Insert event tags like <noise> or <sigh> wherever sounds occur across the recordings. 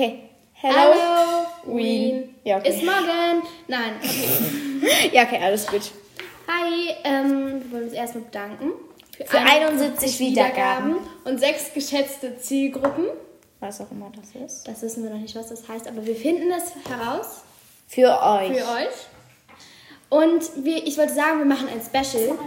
Okay. Hello. Wien. Ja, okay. Ist morgen. Nein. Okay. <laughs> Ja, okay, alles gut. Hi, ähm, wir wollen uns erstmal bedanken. Für 71 Wiedergaben. und sechs geschätzte Zielgruppen. Was auch immer das ist. Das wissen wir noch nicht, was das heißt, aber wir finden es heraus Für euch. für euch. Und wir, ich wollte sagen, wir machen ein Special.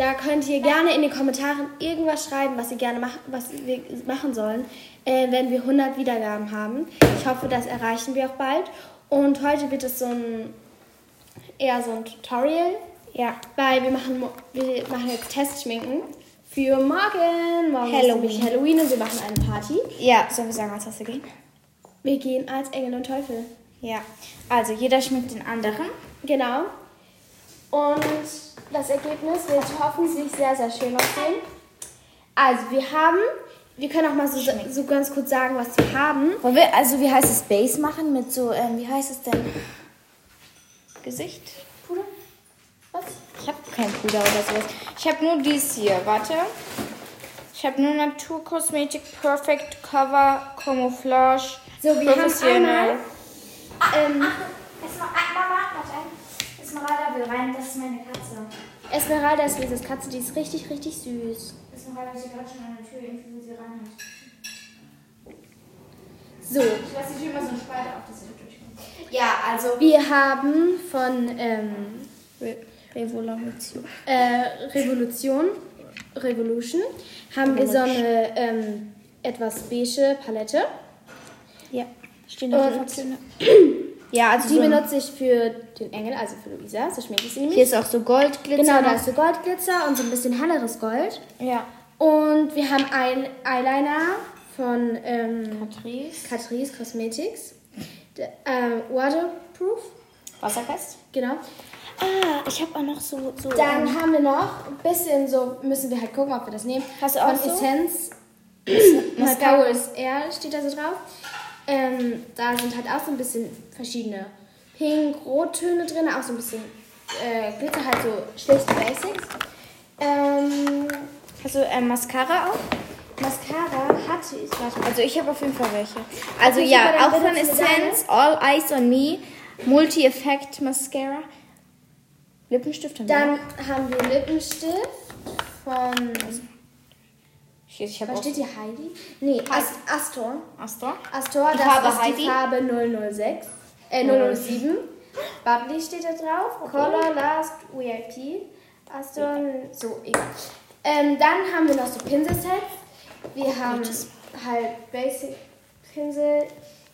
Da könnt ihr gerne in den Kommentaren irgendwas schreiben, was ihr gerne mach, was wir machen sollen, äh, wenn wir 100 Wiedergaben haben. Ich hoffe, das erreichen wir auch bald. Und heute wird es so ein eher so ein Tutorial, Ja. weil wir machen, wir machen jetzt Testschminken für morgen. Morgen ist Halloween. nämlich Halloween und wir machen eine Party. Ja, sollen wir sagen, als was wir gehen? Wir gehen als Engel und Teufel. Ja. Also, jeder schmeckt den anderen. Genau. Und das Ergebnis wird hoffentlich sehr, sehr schön aussehen. Also, wir haben, wir können auch mal so, so ganz kurz sagen, was wir haben. Wollen wir, also, wie heißt es, Base machen mit so, ähm, wie heißt es denn? Gesicht? Puder? Was? Ich habe kein Puder oder sowas. Ich habe nur dies hier. Warte. Ich habe nur Naturkosmetik Perfect Cover Camouflage. So, wir haben einmal, ähm, Mama, warte. Esmeralda will rein. Das ist meine Katze. Esmeralda ist Lises Katze, die ist richtig, richtig süß. Esmeralda ist gerade schon an der Tür. Irgendwie will sie rein. So, Ich lasse die Tür immer so eine Spalte auf, dass sie da durchkommt. Ja, also. wir haben von ähm, Re Revolution. äh, Revolution, Revolution, haben wir so eine ähm, etwas beige Palette. Ja. Stehen da Und-? <clears throat> Ja, also Die so benutze ich für den Engel, also für Luisa. So ich sie nämlich. Hier ist auch so Goldglitzer. Genau, da ist so Goldglitzer und so ein bisschen helleres Gold. Ja. Und wir haben ein Eyeliner von ähm, Patrice. Catrice Cosmetics. Der, äh, waterproof, Wasserfest. genau. Ah, ich habe auch noch so. so Dann ähm, haben wir noch ein bisschen so, müssen wir halt gucken, ob wir das nehmen. Hast du Von auch so? Essence. <clears throat> My Mascara. Power is Air steht da so drauf. Ähm, da sind halt auch so ein bisschen verschiedene Pink-Rottöne drin, auch so ein bisschen äh, Glitzer, halt so schlichte Basics. Ähm, Hast du ähm, Mascara auch? Mascara hatte ich, warte. Also ich habe auf jeden Fall welche. Also ja, dann auch von Essence, All Eyes on Me, Multi-Effect Mascara. Lippenstift haben wir Dann haben wir Lippenstift von. Ich Was auch steht hier? Heidi? Nee, Ast Astor. Astor. Astor, Die das Farbe ist Heidi? die Farbe 006. Äh, 007. Bubbly steht da drauf. Color Last VIP. Astor, so, egal. Ähm, dann haben wir noch so Pinselsets. Wir Oh haben halt Basic Pinsel.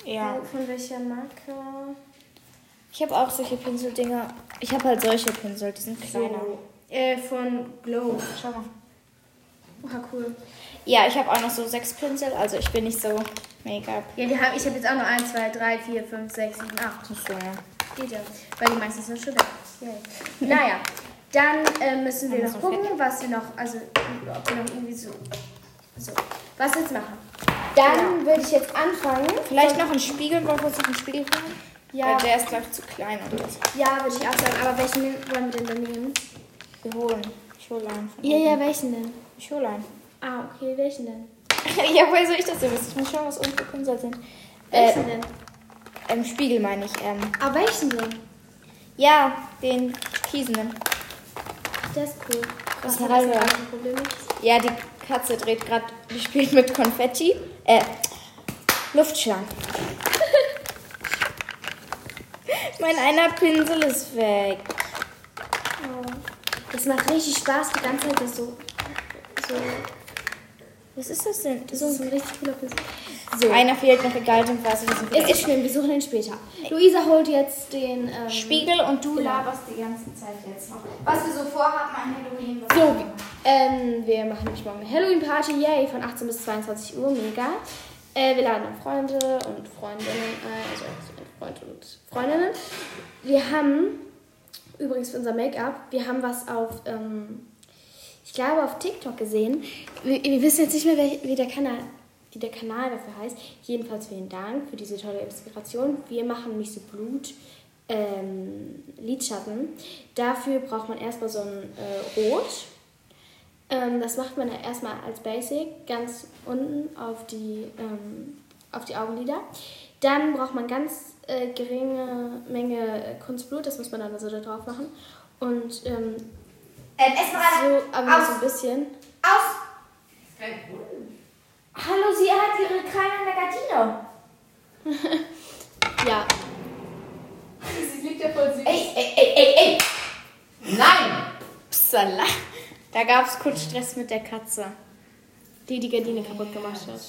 Ja. Äh, Von welcher Marke? Ich habe auch solche Pinseldinger. Ich habe halt solche Pinsel, die sind kleiner. So, äh, von Glow. Schau mal. Oha, cool. Ja, ich habe auch noch so sechs Pinsel, also ich bin nicht so Make-up. Ja, wir haben, ich habe jetzt auch noch 1, 2, 3, 4, 5, 6, 7, 8. So, ja. Geht ja. Weil die meisten sind schon weg. Yay. Naja, dann äh, müssen wir noch so gucken, was wir noch, also ob wir noch irgendwie so, so was wir jetzt machen. Dann würde ich jetzt anfangen. Vielleicht noch ein Spiegel, wollen wir uns noch einen Spiegel holen? Ja. Weil der ist, glaube ich, zu klein. Und das. Ja, würde ich auch sagen. Aber welchen wollen wir denn dann nehmen? Wir holen. Ich hole einen. Ja, ja, welchen denn? Ich hole einen. Ah, okay, welchen denn? <laughs> ja, woher soll ich das denn wissen? Ich muss schauen, was für Pinsel sind. Äh, Welchen denn? ähm, Spiegel meine ich. Ähm, Ah, welchen denn? ja, den Kiesenden. Der ist cool. Was ist hat ein das mit Problem? Ja, die Katze dreht gerade, die spielt mit Konfetti. Äh, Luftschlangen. <laughs> mein einer Pinsel ist weg. Oh. Das macht richtig Spaß, die ganze Zeit das so, so, Was ist das denn? das ist so ein richtig cooler Pinsel. So. Einer fehlt noch, egal, den weiß ich nicht. Ist nicht schlimm, wir suchen ihn später. Luisa holt jetzt den ähm, Spiegel und du Genau. laberst die ganze Zeit jetzt noch. Was wir so vorhaben an Halloween. So, ähm, wir machen nämlich morgen eine Halloween-Party, yay, von 18 bis 22 Uhr, mega. Äh, wir laden auch Freunde und Freundinnen ein, also Freunde und Freundinnen. Wir haben, übrigens für unser Make-up, wir haben was auf, ähm, ich glaube auf TikTok gesehen. Wir, wir wissen jetzt nicht mehr, wie der Kanal wie der Kanal dafür heißt. Jedenfalls vielen Dank für diese tolle Inspiration. Wir machen nämlich so Blut ähm, Lidschatten. Dafür braucht man erstmal so ein äh, Rot. Ähm, das macht man erstmal als Basic ganz unten auf die, ähm, auf die Augenlider. Dann braucht man ganz äh, geringe Menge äh, Kunstblut, das muss man dann also da drauf machen. Und ähm, erstmal so, aber aus. so ein bisschen. Aus! Hallo, sie hat ihre kleine Negatino. <laughs> Ja. <laughs> Sie liegt ja voll süß. Ey, ey, ey, ey, ey! Nein! Psala. Da gab es kurz Stress mit der Katze, die die Gardine kaputt gemacht hat.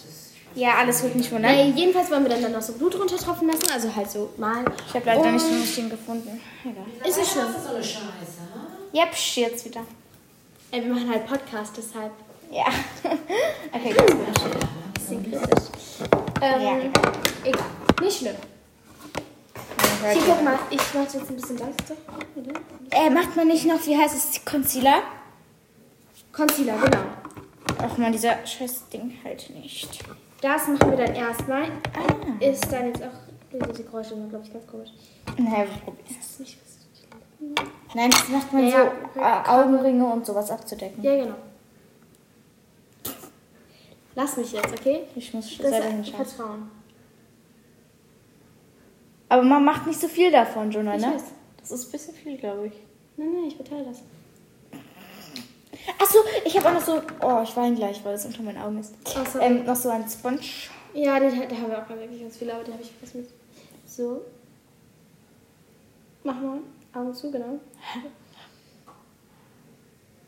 Ja, alles gut, nicht wundern. Äh, jedenfalls wollen wir dann, dann noch so Blut runtertropfen lassen, also halt so mal. Ich habe leider Und- nicht den richtigen gefunden. Egal. Ist es schön. Das ist so eine Scheiße, ha? Ja, psch, jetzt wieder. Ey, wir machen halt Podcast, deshalb Ja. <laughs> okay, ganz gut. Ähm, Ja, egal. Nicht schlimm. Hier, guck mal, ich mach jetzt ein bisschen leichter. Äh, macht man nicht noch, wie heißt es, Concealer? Concealer, genau. Ach man, dieser scheiß Ding halt nicht. Das machen wir dann erstmal. Ah. Ist dann jetzt auch. Diese Geräusche sind, glaube ich, ganz komisch. Nein, wir probieren ist nicht. Nein, das macht man Ja, so, äh, Augenringe und sowas abzudecken. Ja, genau. Lass mich jetzt, okay? Ich muss Das selber hinschauen. Vertrauen. Aber man macht nicht so viel davon, Jonah, Ich ne? weiß. Das ist ein bisschen viel, glaube ich. Nein, nein, ich verteile das. Achso, ich habe auch noch so. Oh, ich weine gleich, weil es unter meinen Augen ist. So. Ähm, noch so ein Sponge. Ja, den, da haben wir auch wirklich ganz viele, aber den habe ich vergessen mit. So. Mach mal. Augen zu, genau.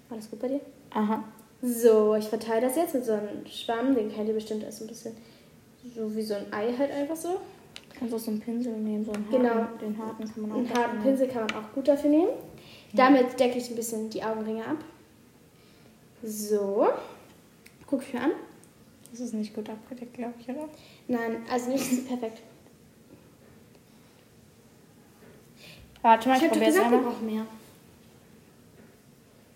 Alles gut bei dir? Aha. So, ich verteile das jetzt mit so einem Schwamm, den kennt ihr bestimmt als ein bisschen so wie so ein Ei halt einfach so. Kannst auch so einen Pinsel nehmen, so einen Genau. harten. Den harten kann man auch. Einen harten nehmen. Pinsel kann man auch gut dafür nehmen. Damit decke ich ein bisschen die Augenringe ab. So. Guck ich mir an. Das ist nicht gut abgedeckt, glaube ich, oder? Nein, also nicht so perfekt. Warte mal, Ich ich, probiere es einmal. brauchen mehr.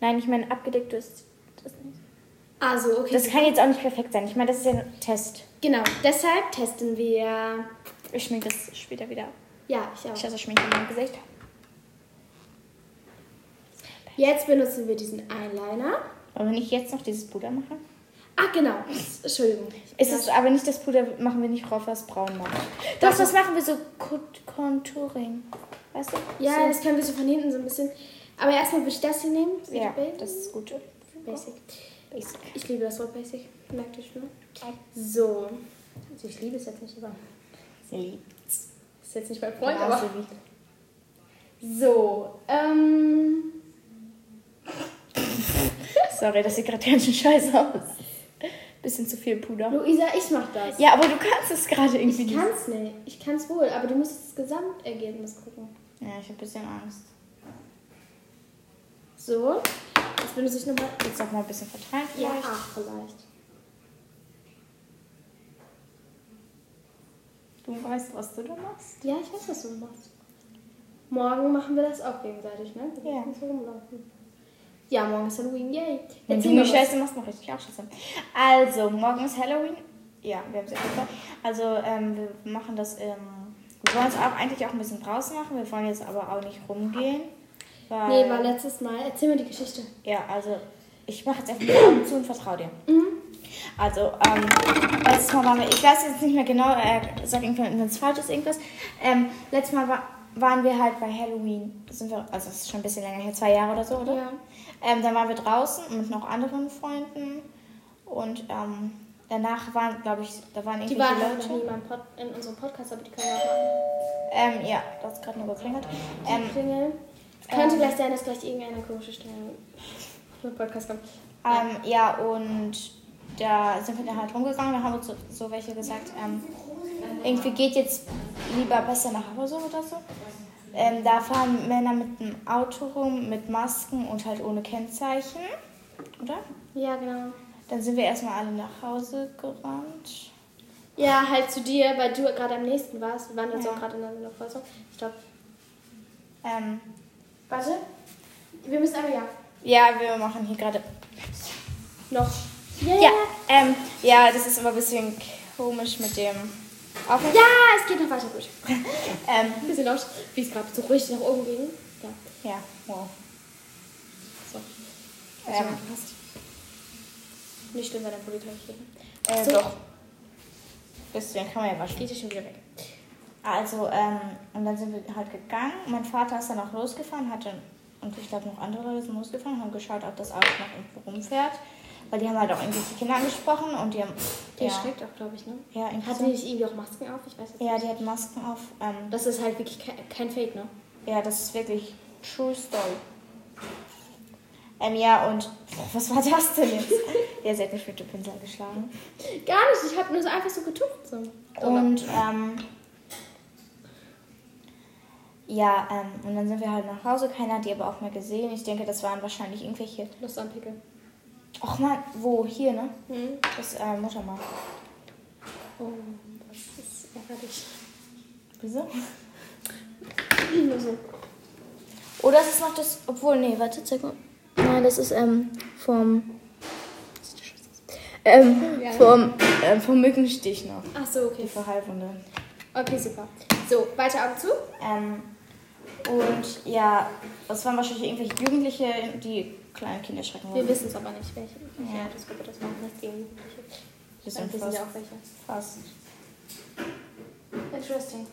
Nein, ich meine, abgedeckt ist das nicht. Also, okay. Das kann jetzt auch nicht perfekt sein. Ich meine, das ist ja ein Test. genau, deshalb testen wir. Ich schminke das später wieder ab. Ja, ich auch. Ich lasse Schminke in meinem Gesicht. Jetzt benutzen wir diesen Eyeliner. Aber wenn ich jetzt noch dieses Puder mache? Ah, genau. Entschuldigung. Ist es aber nicht das Puder, machen wir nicht drauf, was braun macht. Doch, das machen wir so Cont- Contouring. Weißt du? Ja, so. das können wir so von hinten so ein bisschen. Aber erstmal würde ich das hier nehmen. ja, Basic. das ist gut. Basic. Basic. Ich liebe das Wort Basic. Merkt ihr schon? So. Also ich liebe es jetzt nicht, aber. Sie liebt's. Ist jetzt nicht mein Freund, Ja, aber. so. Ähm. <laughs> Sorry, das sieht gerade ganz schön scheiße aus. Bisschen zu viel Puder. Luisa, ich mach das. Ja, aber du kannst es gerade irgendwie Ich kann's nicht. Ich kann's wohl, aber du musst das Gesamtergebnis gucken. Ja, ich habe ein bisschen Angst. So. Jetzt benutze ich nochmal. Jetzt noch mal ein bisschen verteilen Ja, vielleicht. ach, vielleicht. Du weißt, was du da machst. Ja, ich weiß, was du machst. Morgen machen wir das auch gegenseitig, ne? Wir Ja. so rumlaufen. Ja, morgen ist Halloween, yay. Wenn du was. Scheiße machst, mach ich dich auch Scheiße. Also, morgen ist Halloween. Ja, wir haben es ja. Also, ähm, wir machen das im. Wir wollen es auch eigentlich auch ein bisschen draußen machen. Wir wollen jetzt aber auch nicht rumgehen. Weil, Nee, war letztes Mal. Erzähl mir die Geschichte. Ja, also, ich mache jetzt einfach die Augen zu und vertraue dir. Also, ähm, letztes Mal waren wir, ich weiß jetzt nicht mehr genau, äh, sag irgendwann, wenn es falsch ist, irgendwas. Ähm, letztes Mal war, waren wir halt bei Halloween, sind wir, also das ist schon ein bisschen länger her, zwei Jahre oder so, oder? Ja. Ähm, dann waren wir draußen mit noch anderen Freunden und ähm, danach waren, glaube ich, da waren Die irgendwelche waren halt noch Leute. nie in, unserem Podcast, aber die können wir auch machen. Ähm, ja, das hat gerade nur geklingelt. Die Ähm, klingeln. Es könnte ähm, gleich sein, dass gleich irgendeine komische Stimme im Podcast kommt. Ähm, ja, und da sind wir dann halt rumgegangen, da haben uns so, so welche gesagt, ähm, irgendwie geht jetzt lieber besser nach Hause oder so. Ähm, da fahren Männer mit einem Auto rum, mit Masken und halt ohne Kennzeichen, oder? Ja, genau. Dann sind wir erstmal alle nach Hause gerannt. Ja, halt zu dir, weil du gerade am nächsten warst. Wir waren jetzt Ja. auch gerade in der Vorlesung. Stopp. Ähm, Warte. Wir müssen aber ja. ja, wir machen hier gerade. Noch. Ja, Ja, ähm, ja, das ist aber ein bisschen komisch mit dem Aufnehmen. Ja, es geht noch weiter gut. <laughs> Ähm, Ein bisschen laut, wie es gerade so ruhig nach oben ging. Ja, ja, wow. so. Ähm, passt. Nicht Pulli gleich geht. äh, So. doch. Bisschen kann man ja waschen. Geht ja schon wieder weg. Also, ähm, und dann sind wir halt gegangen. Mein Vater ist dann auch losgefahren, hatte, und ich glaube noch andere Leute sind losgefahren, haben geschaut, ob das Auto noch irgendwo rumfährt. Weil die haben halt auch irgendwelche Kinder angesprochen und die haben. Die ja, schreckt auch, glaube ich, ne? ja, irgendwie Hat so. die nicht irgendwie auch Masken auf? Ich weiß jetzt ja, nicht. die hat Masken auf. Ähm, Das ist halt wirklich kein, kein Fake, ne? ja, das ist wirklich True Story. Ähm, ja, und was war das denn jetzt? ja, sie hat mich mit dem Pinsel geschlagen. Gar nicht, ich habe nur so einfach so getupft. So. Und ähm, ja, ähm, und dann sind wir halt nach Hause. Keiner hat die aber auch mehr gesehen. Ich denke, das waren wahrscheinlich irgendwelche. Lust am Pickel. Och man, wo? Hier, ne? Mhm. Das äh, Muttermal. Oh, das ist ärgerlich. Wieso? Nur so. Oder ist es noch das. Obwohl, nee, warte, zeig mal. Nein, das ist ähm, vom. Ähm, Ja. vom, ähm, vom Mückenstich noch. Ach so, okay. Die Verheilwunde. Okay, super. So, weiter Augen zu. Ähm, und ja, das waren wahrscheinlich irgendwelche Jugendliche, die kleinen Kinder schrecken Wir wollten. wissen es aber nicht, welche, welche Ja. Altersgruppe das waren. Nicht die Jugendliche. Das Wir sind ja auch welche. fast. Interesting.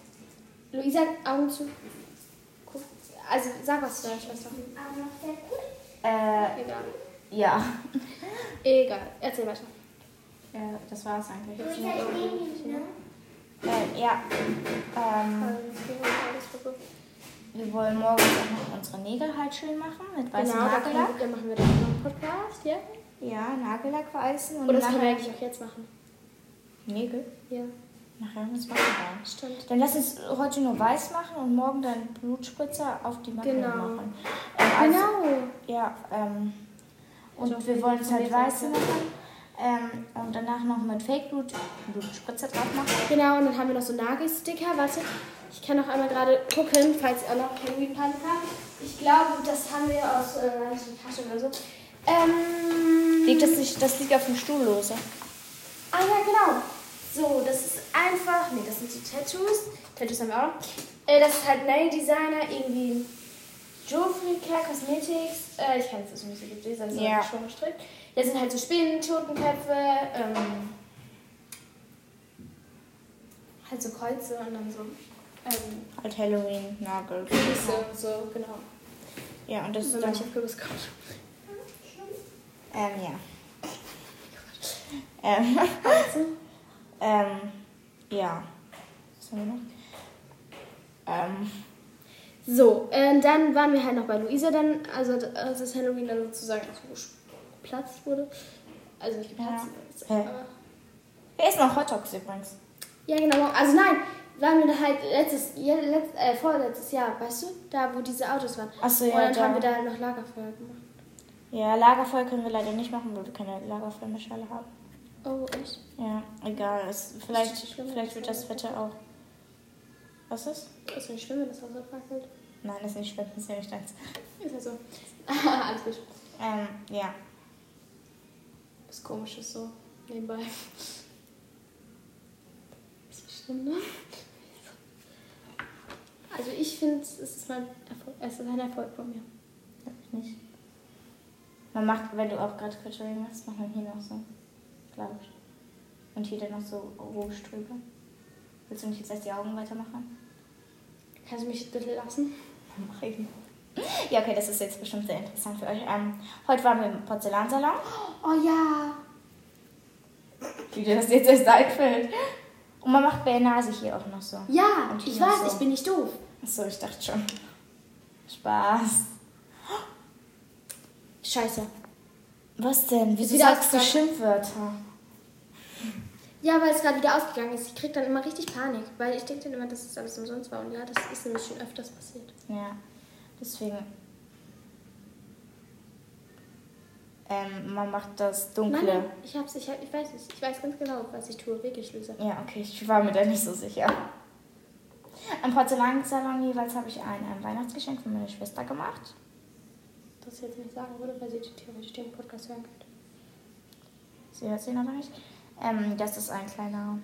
Luisa, Augen zu. Guck. Also, sag was zu deiner Schwester. Äh, Egal. ja. Egal. Erzähl weiter. Ja, das war's eigentlich. ne? Äh, ja. Ähm, wir wollen morgens auch noch unsere Nägel halt schön machen mit weißem Genau, Nagellack. dann machen wir dann noch einen Podcast, ja? Ja, Nagellack weißen und Oder das können wir eigentlich auch jetzt machen. Nägel. Ja, Nachher müssen wir machen. stimmt. Dann lass uns heute nur weiß machen und morgen dann Blutspritzer auf die Macke Genau. machen. Also, Genau. Ja, ähm, und Also, wir wollen es halt wir weiß sagen- machen. Ähm, und danach noch mit Fake-Blut Blutspritzer drauf machen. Genau, und dann haben wir noch so Nagelsticker. Warte, ich kann noch einmal gerade gucken, falls ihr auch noch Halloween Plan habt. Ich glaube, das haben wir aus äh, einer Tasche oder so. Ähm, Liegt das nicht, das liegt auf dem Stuhl lose. Ah ja, genau. So, das ist einfach. Nee, das sind so Tattoos. Tattoos haben wir auch. Äh, das ist halt Nail Designer, irgendwie Geoffrey Care Cosmetics. Äh, ich kann es nicht so gut lesen, das ist Ja. schon gestrickt. Da sind halt so Spinnen, Totenköpfe, ähm, halt so Kreuze und dann so ähm, Halt Halloween, Nagel. Kürbisse und so, genau. Ja, und das ist Wenn dann. manche auf Kürbis kommt. Ähm, ja. Ähm, <laughs> Also, ähm, ja. Was haben wir noch? Ähm, So, äh, dann waren wir halt noch bei Luisa dann, also als das Halloween dann sozusagen so geplatzt wurde. Also nicht geplatzt, Ja. Wir essen noch Hot Dogs übrigens. Ja, genau. Also nein, waren wir halt letztes, ja, letzt, äh, vorletztes Jahr, weißt du? Da, wo diese Autos waren. Achso, Und ja, dann haben wir da. da noch Lagerfeuer gemacht. Ja, Lagerfeuer können wir leider nicht machen, weil wir keine Lagerfeuermischale haben. Oh, echt? Ja, egal. Es, vielleicht, vielleicht wird das Wetter auch. Was ist? Ist nicht schlimm, wenn das Haus abfackelt. Nein, das ist nicht schlimm, das ist ja nicht deins. Ist ja so. <laughs> Alles gut. Ähm, ja. Was komisches so nebenbei. <laughs> Ist nicht schlimm, ne? Also ich finde, es ist mein Erfolg, es ist ein Erfolg von mir. Hab ich nicht. Man macht, wenn du auch gerade Contouring machst, macht man hier noch so. Glaube ich. Und hier dann noch so Rouge drüber. Willst du nicht jetzt erst die Augen weitermachen? Kannst du mich bitte lassen? Mach ich. Ja, okay, das ist jetzt bestimmt sehr interessant für euch. Ähm, heute waren wir im Porzellansalon. Oh ja. Wie dir das jetzt erst einfällt. Und man macht Bernase hier auch noch so. Ja, Und ich weiß, so. ich bin nicht doof. Achso, ich dachte schon. Spaß. Scheiße. Was denn? Wieso wieder sagst du. Schimpfwörter? Ja, weil es gerade wieder ausgegangen ist. Ich krieg dann immer richtig Panik, weil ich denke dann immer, dass es alles umsonst war. Und ja, das ist nämlich schon öfters passiert. Ja, deswegen. Ähm, man macht das Dunkle. Nein, ich hab's, ich, hab, ich weiß es. Ich weiß ganz genau, was ich tue. Wirklich, Luisa. Ja, okay, ich war mir da nicht so sicher. Am Porzellansalon jeweils habe ich ein, ein Weihnachtsgeschenk für meine Schwester gemacht. Das ich jetzt nicht sagen würde, weil sie theoretisch den Podcast hören könnte. Sie hört sie noch nicht. Ähm, das ist ein kleiner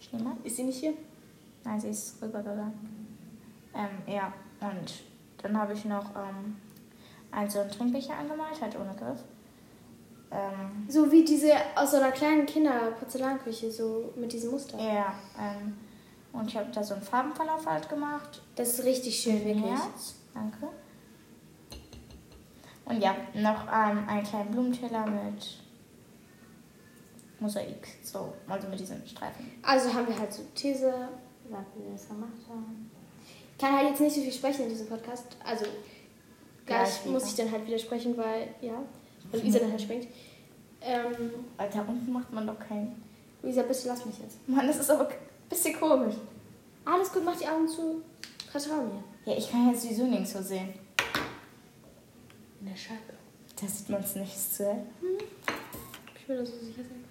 Schneemann. Ist sie nicht hier? Nein, sie ist rübergegangen. Ähm, ja, und dann habe ich noch ähm, einen so einen Trinkbecher angemalt, halt ohne Griff. Ähm, So wie diese aus so einer kleinen Kinder-Porzellanküche, so mit diesem Muster. ja, ähm, Und ich habe da so einen Farbenverlauf halt gemacht. Das ist richtig schön, wirklich. Herz. Danke. Und ja, noch ähm, einen kleinen Blumenteller mit Mosaik. So, also mit diesen Streifen. Also haben wir halt so These, gesagt, wie wir das gemacht haben. Ich kann halt jetzt nicht so viel sprechen in diesem Podcast. Also gleich Gleich muss ich dann halt widersprechen, weil, ja, weil Luisa dann halt springt. Ähm, Alter, unten macht man doch keinen. Luisa, bitte lass mich jetzt. Mann, das ist aber ein bisschen komisch. Alles gut, mach die Augen zu. Vertrau mir. Ja, ich kann jetzt sowieso nichts so sehen. In der Scheibe. Da sieht man es nicht so. hell. Ich will das so sicher sein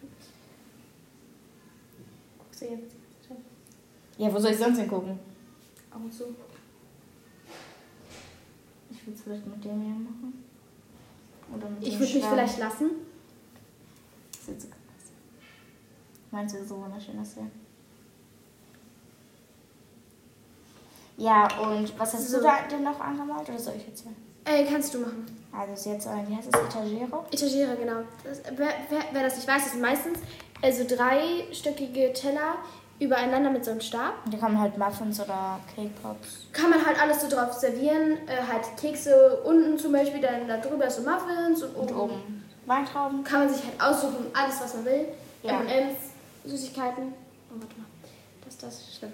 jetzt? Ja, wo soll ich sonst hingucken? Augen zu. Ich will es vielleicht mit dem hier machen. Oder mit Ich würde mich vielleicht lassen. Das sieht so krass aus. Meinst du, so wunderschön das wäre? Ja, und was hast So. du da denn noch angemalt oder soll ich jetzt? Äh, kannst du machen. Also ist jetzt, wie heißt das, Etagere? Etagiere, genau. Das, wer, wer, wer das nicht weiß, sind meistens also dreistöckige Teller übereinander mit so einem Stab. Und da kann man halt Muffins oder Cake Pops. Kann man halt alles so drauf servieren. Äh, halt Kekse unten zum Beispiel, dann da drüber so Muffins und Und oben, oben Weintrauben. kann man sich halt aussuchen, alles was man will. Ja. M&M's, Süßigkeiten. Oh, warte mal. Das, das ist schlimm.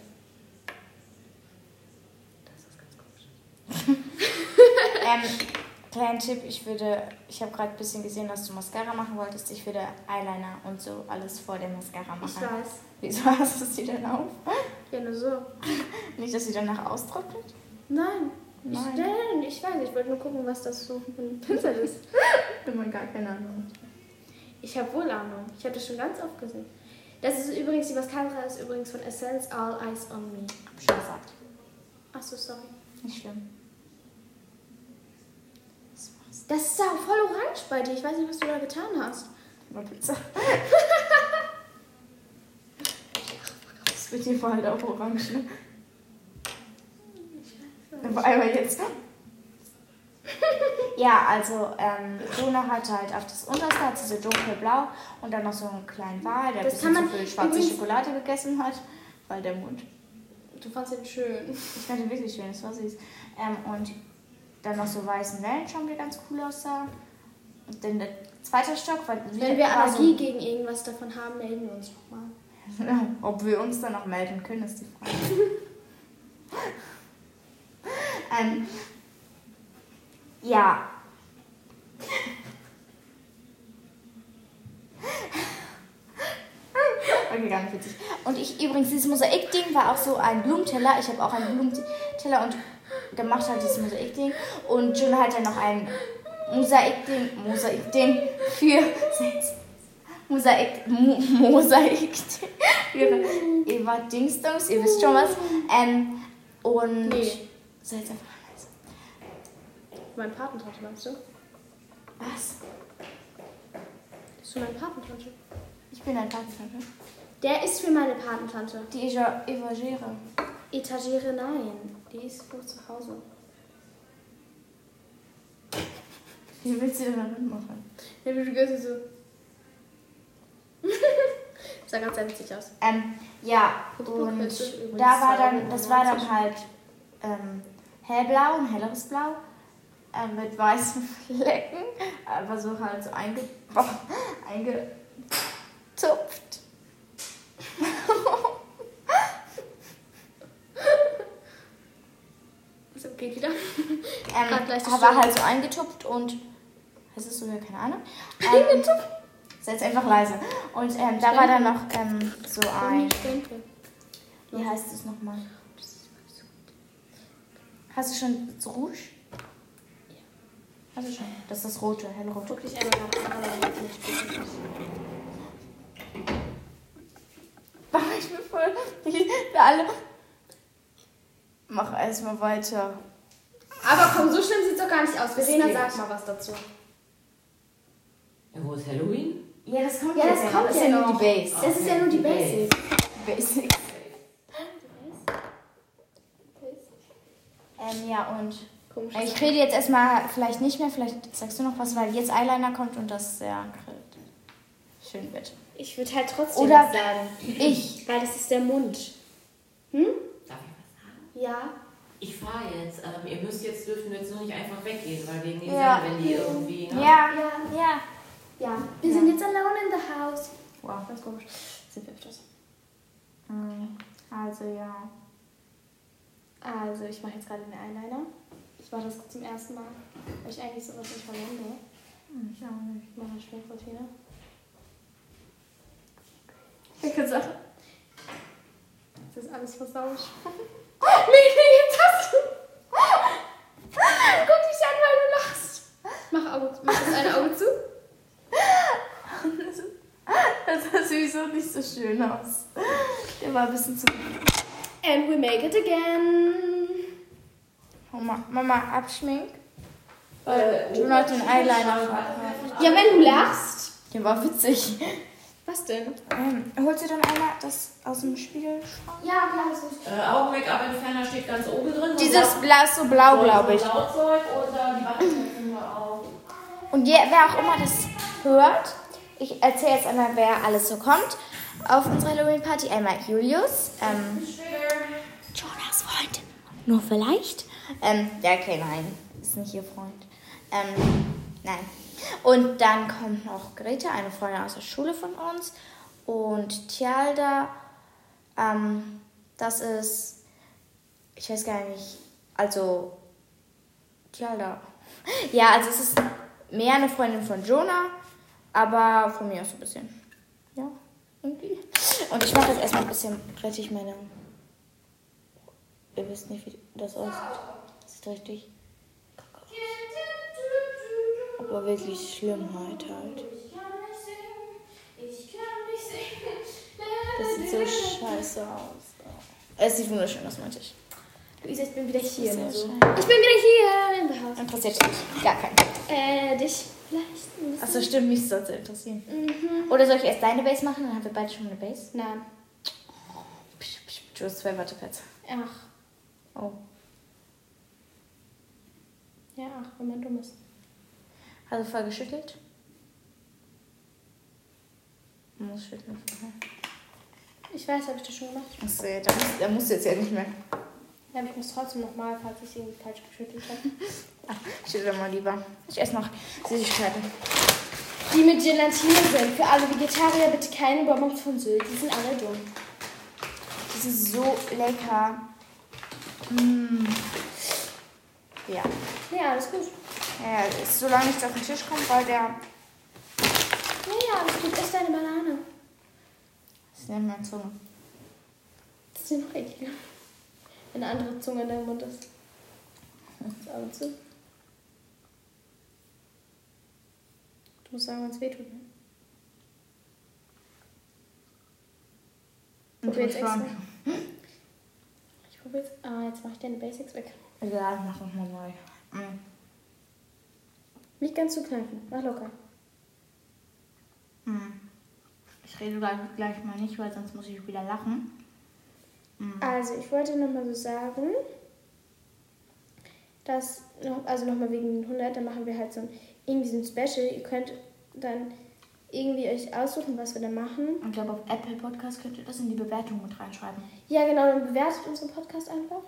Das ist ganz komisch. <laughs> <laughs> Ähm, kleinen Tipp, ich würde, ich habe gerade ein bisschen gesehen, dass du Mascara machen wolltest. Ich würde Eyeliner und so alles vor der Mascara Ich machen. weiß. Wieso hast du sie denn auf? Ja, nur so. <laughs> Nicht, dass sie danach austrocknet? Nein. Ich, Nein. nein, ich weiß, ich wollte nur gucken, was das so für ein Pinsel ist. <laughs> Ich habe gar keine Ahnung. Ich habe wohl Ahnung. Ich habe das schon ganz oft gesehen. Das ist übrigens, die Mascara ist übrigens von Essence All Eyes on Me. Hab schon gesagt. Achso, sorry. Nicht schlimm. Das ist auch voll orange bei dir. Ich weiß nicht, was du da getan hast. Mal Pizza. <laughs> Das wird hier halt auch orange, ne? Auf einmal jetzt. <laughs> Ja, also ähm, Luna hat halt auf das unterste hat sie so dunkelblau und dann noch so einen kleinen Wal, der ein Das bisschen kann zu viel schwarze Schokolade gegessen hat, weil der Mund. Du fandst ihn schön. Ich fand ihn wirklich schön, das war süß. Ähm, und dann noch so weißen Wellenschaum, der ganz cool aussah. Und dann der zweite Stock, weil Wenn wir war Allergie gegen irgendwas davon haben, melden wir uns nochmal. so, <laughs> Ob wir uns dann noch melden können, ist die Frage. <laughs> ähm, ja. <laughs> Okay, gar nicht witzig. Und ich übrigens, dieses Mosaikding war auch so ein Blumenteller. Ich habe auch einen Blumenteller und gemacht halt dieses Mosaikding. Und June hat dann noch ein Mosaikding, Mosaikding für Mosaik, Mo, Mosaik für Eva Dingsdums, ihr wisst schon was. Ähm, und Nee. Sei jetzt einfach leise. Mein Patentante, meinst du? Was? Bist du meine Patentante? Ich bin ein Patentante. Der ist für meine Patentante. Die Eva- Evagere. Etagere, nein. Die ist wohl zu Hause. <laughs> Wie willst du denn da mitmachen? Ja, du gehst so. <laughs> sah ganz sehr witzig aus. Ähm, ja, und da war dann, das war dann 90. halt ähm, hellblau, ein helleres Blau, ähm, mit weißen <laughs> Flecken, aber so halt so einge eingetupft. Geht wieder. <laughs> Ähm, gleich Stimmen. halt so eingetupft und, heißt es so, ja, keine Ahnung. <laughs> Eingetupft? Sei jetzt einfach leise. Und ähm, da war dann noch ähm, so ein, wie heißt es nochmal? Hast du schon so Rouge? Ja. Hast du schon? Das ist das rote, hellrote. Guck dich einmal nicht <laughs> Mach ich mir voll. Wir alle. Mach erstmal weiter. Aber komm, so schlimm sieht es doch gar nicht aus. Verena, sag mal was dazu. Ja, wo ist Halloween? Ja, das kommt Ja, das jetzt kommt Das ja ist ja noch. nur die Base. Das ist ja nur die. Basics. Basics. Ähm, ja, und Komisch. ich rede jetzt erstmal vielleicht nicht mehr, vielleicht sagst du noch was, weil jetzt Eyeliner kommt und das sehr schön wird. Ich würde halt trotzdem Oder was sagen. Ich. Weil das ist der Mund. Hm? Ja. Ich fahre jetzt. Ähm, ihr müsst jetzt, dürfen jetzt nur nicht einfach weggehen, weil wegen den Ja. Wenn die irgendwie. Ne? Ja, Ja. ja. Ja. Wir sind jetzt alone in the house. Wow. Ganz komisch. Sind wir öfters. Mhm. Also ja. Also, ich mache jetzt gerade den Eyeliner. Ich mache das zum ersten Mal, weil ich eigentlich sowas nicht verwende. Ich auch nicht. Ich mache eine Schminkroutine. Ich kann sagen, das ist alles versaut. <laughs> Jetzt hast du. Guck dich an, weil du lachst. Mach, Auge, mach das eine Auge zu. Das sah sowieso nicht so schön aus. Der war ein bisschen zu. And we make it again. Mama, Mama abschmink. Weil du noch den Eyeliner. Ja, wenn du lachst. Der war witzig. Was denn? Ähm, holst du dann einmal das aus dem Spiegelschrank? Ja, ja, das ist Äh, Augen-Make-up-Entferner steht ganz oben drin. Dieses Blau, so blau, glaube ich. Oder die auch. Und je, wer auch immer das hört, ich erzähle jetzt einmal, wer alles so kommt. Auf unsere Halloween-Party einmal Julius, ähm, Jonas Freund, nur vielleicht. Ähm, ja, okay, nein, ist nicht ihr Freund. Ähm, nein. Und dann kommt noch Greta, eine Freundin aus der Schule von uns. Und Tjalda, ähm, das ist, ich weiß gar nicht, also, Tjalda. <laughs> Ja, also es ist mehr eine Freundin von Jonah, aber von mir auch so ein bisschen. Ja, irgendwie. Und ich mache jetzt erstmal ein bisschen rettig meine. Ihr wisst nicht, wie das aussieht. Das ist richtig. Aber wirklich Schlimmheit halt. Das sieht so scheiße aus. Es sieht wunderschön aus, meinte ich. Luisa, ich bin wieder hier. Sehr ne, so. schön. Ich bin wieder hier in the house. Interessiert dich gar keinen. Äh, dich vielleicht. Achso, stimmt, mich soll es interessieren. Mhm. Oder soll ich erst deine Base machen? Dann haben wir beide schon eine Base. Nein. Du hast zwei Wattepads. Ach. Oh. Ja, ach, wenn man dumm ist. Du voll geschüttelt? Man muss schütteln vorher. Ich weiß, habe ich das schon gemacht. Achso, ja, da, musst- da musst du jetzt ja nicht mehr. Ja, aber ich muss trotzdem nochmal, falls ich irgendwie falsch geschüttelt habe. <laughs> Ach, schüttel mal lieber. Ich esse noch Süßigkeiten. Die mit Gelatine sind. Für alle Vegetarier bitte keine Bonbons von Sylt. Die sind alle dumm. Das ist so lecker. Mm. Ja. Ja, alles gut. Ja ist, solange nichts auf den Tisch kommt, weil der. Ja, ja, alles gut. Ess deine Banane. Das ist nicht meine Zunge. Das ist ja noch ekliger. Wenn eine andere Zunge in deinem Mund ist. Das Auge zu. Du musst sagen, wenn es wehtut. Ne? Probier jetzt extra. Ich probiere jetzt. Ah, jetzt mache ich deine Basics weg. Ja, mach noch mal neu. Mm. Nicht ganz zu kneifen. Mach locker. Mm. Ich rede gleich, gleich mal nicht, weil sonst muss ich wieder lachen. Mm. Also, ich wollte nochmal so sagen, dass, noch, also nochmal wegen den 100, dann machen wir halt so ein, irgendwie so ein Special. Ihr könnt dann irgendwie euch aussuchen, was wir da machen. Ich glaube, auf Apple Podcast könnt ihr das in die Bewertung mit reinschreiben. Ja, genau, dann bewertet unseren Podcast einfach.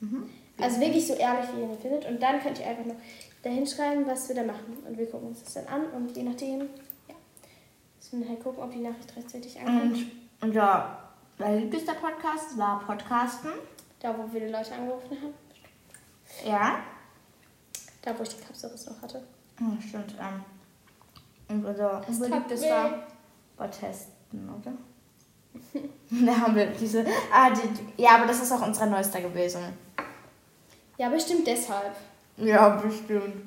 Mhm. Also wirklich so ehrlich, wie ihr ihn findet. Und dann könnt ihr einfach noch da hinschreiben, was wir da machen. Und wir gucken uns das dann an. Und je nachdem, ja, müssen wir halt gucken, ob die Nachricht rechtzeitig ankommt. Und unser liebster Podcast war Podcasten. Da, wo wir die Leute angerufen haben. Ja. Da, wo ich die Kapselriss noch hatte. Oh, stimmt. Ähm. Und unser tat beliebtes war Podcasten, oder? <laughs> da haben wir diese. Ah, die, ja, aber das ist auch unser neuester gewesen. Ja, bestimmt deshalb. Ja, bestimmt.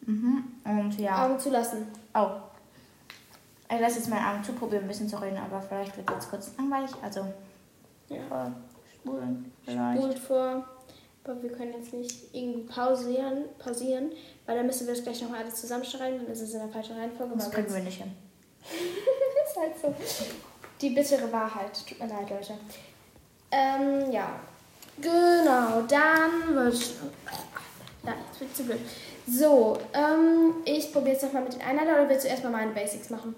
Mhm. Und ja. Augen zulassen. Oh. Ich lasse jetzt meine Augen zu, probiere ein bisschen zu reden, aber vielleicht wird jetzt kurz langweilig. Also, Ja. spulen vielleicht. Spult vor. Aber wir können jetzt nicht irgendwie pausieren, pausieren, weil dann müssen wir das gleich nochmal alles zusammenschreiben, dann ist es in der falschen Reihenfolge. Das kriegen wir wir nicht hin. <laughs> ist halt so. Die bittere Wahrheit. Tut mir leid, Leute. Ähm, ja. Genau, dann wird. Ja, jetzt wird zu blöd. So, ähm, ich probiere jetzt nochmal mit den Einheiten oder willst du erstmal meine Basics machen?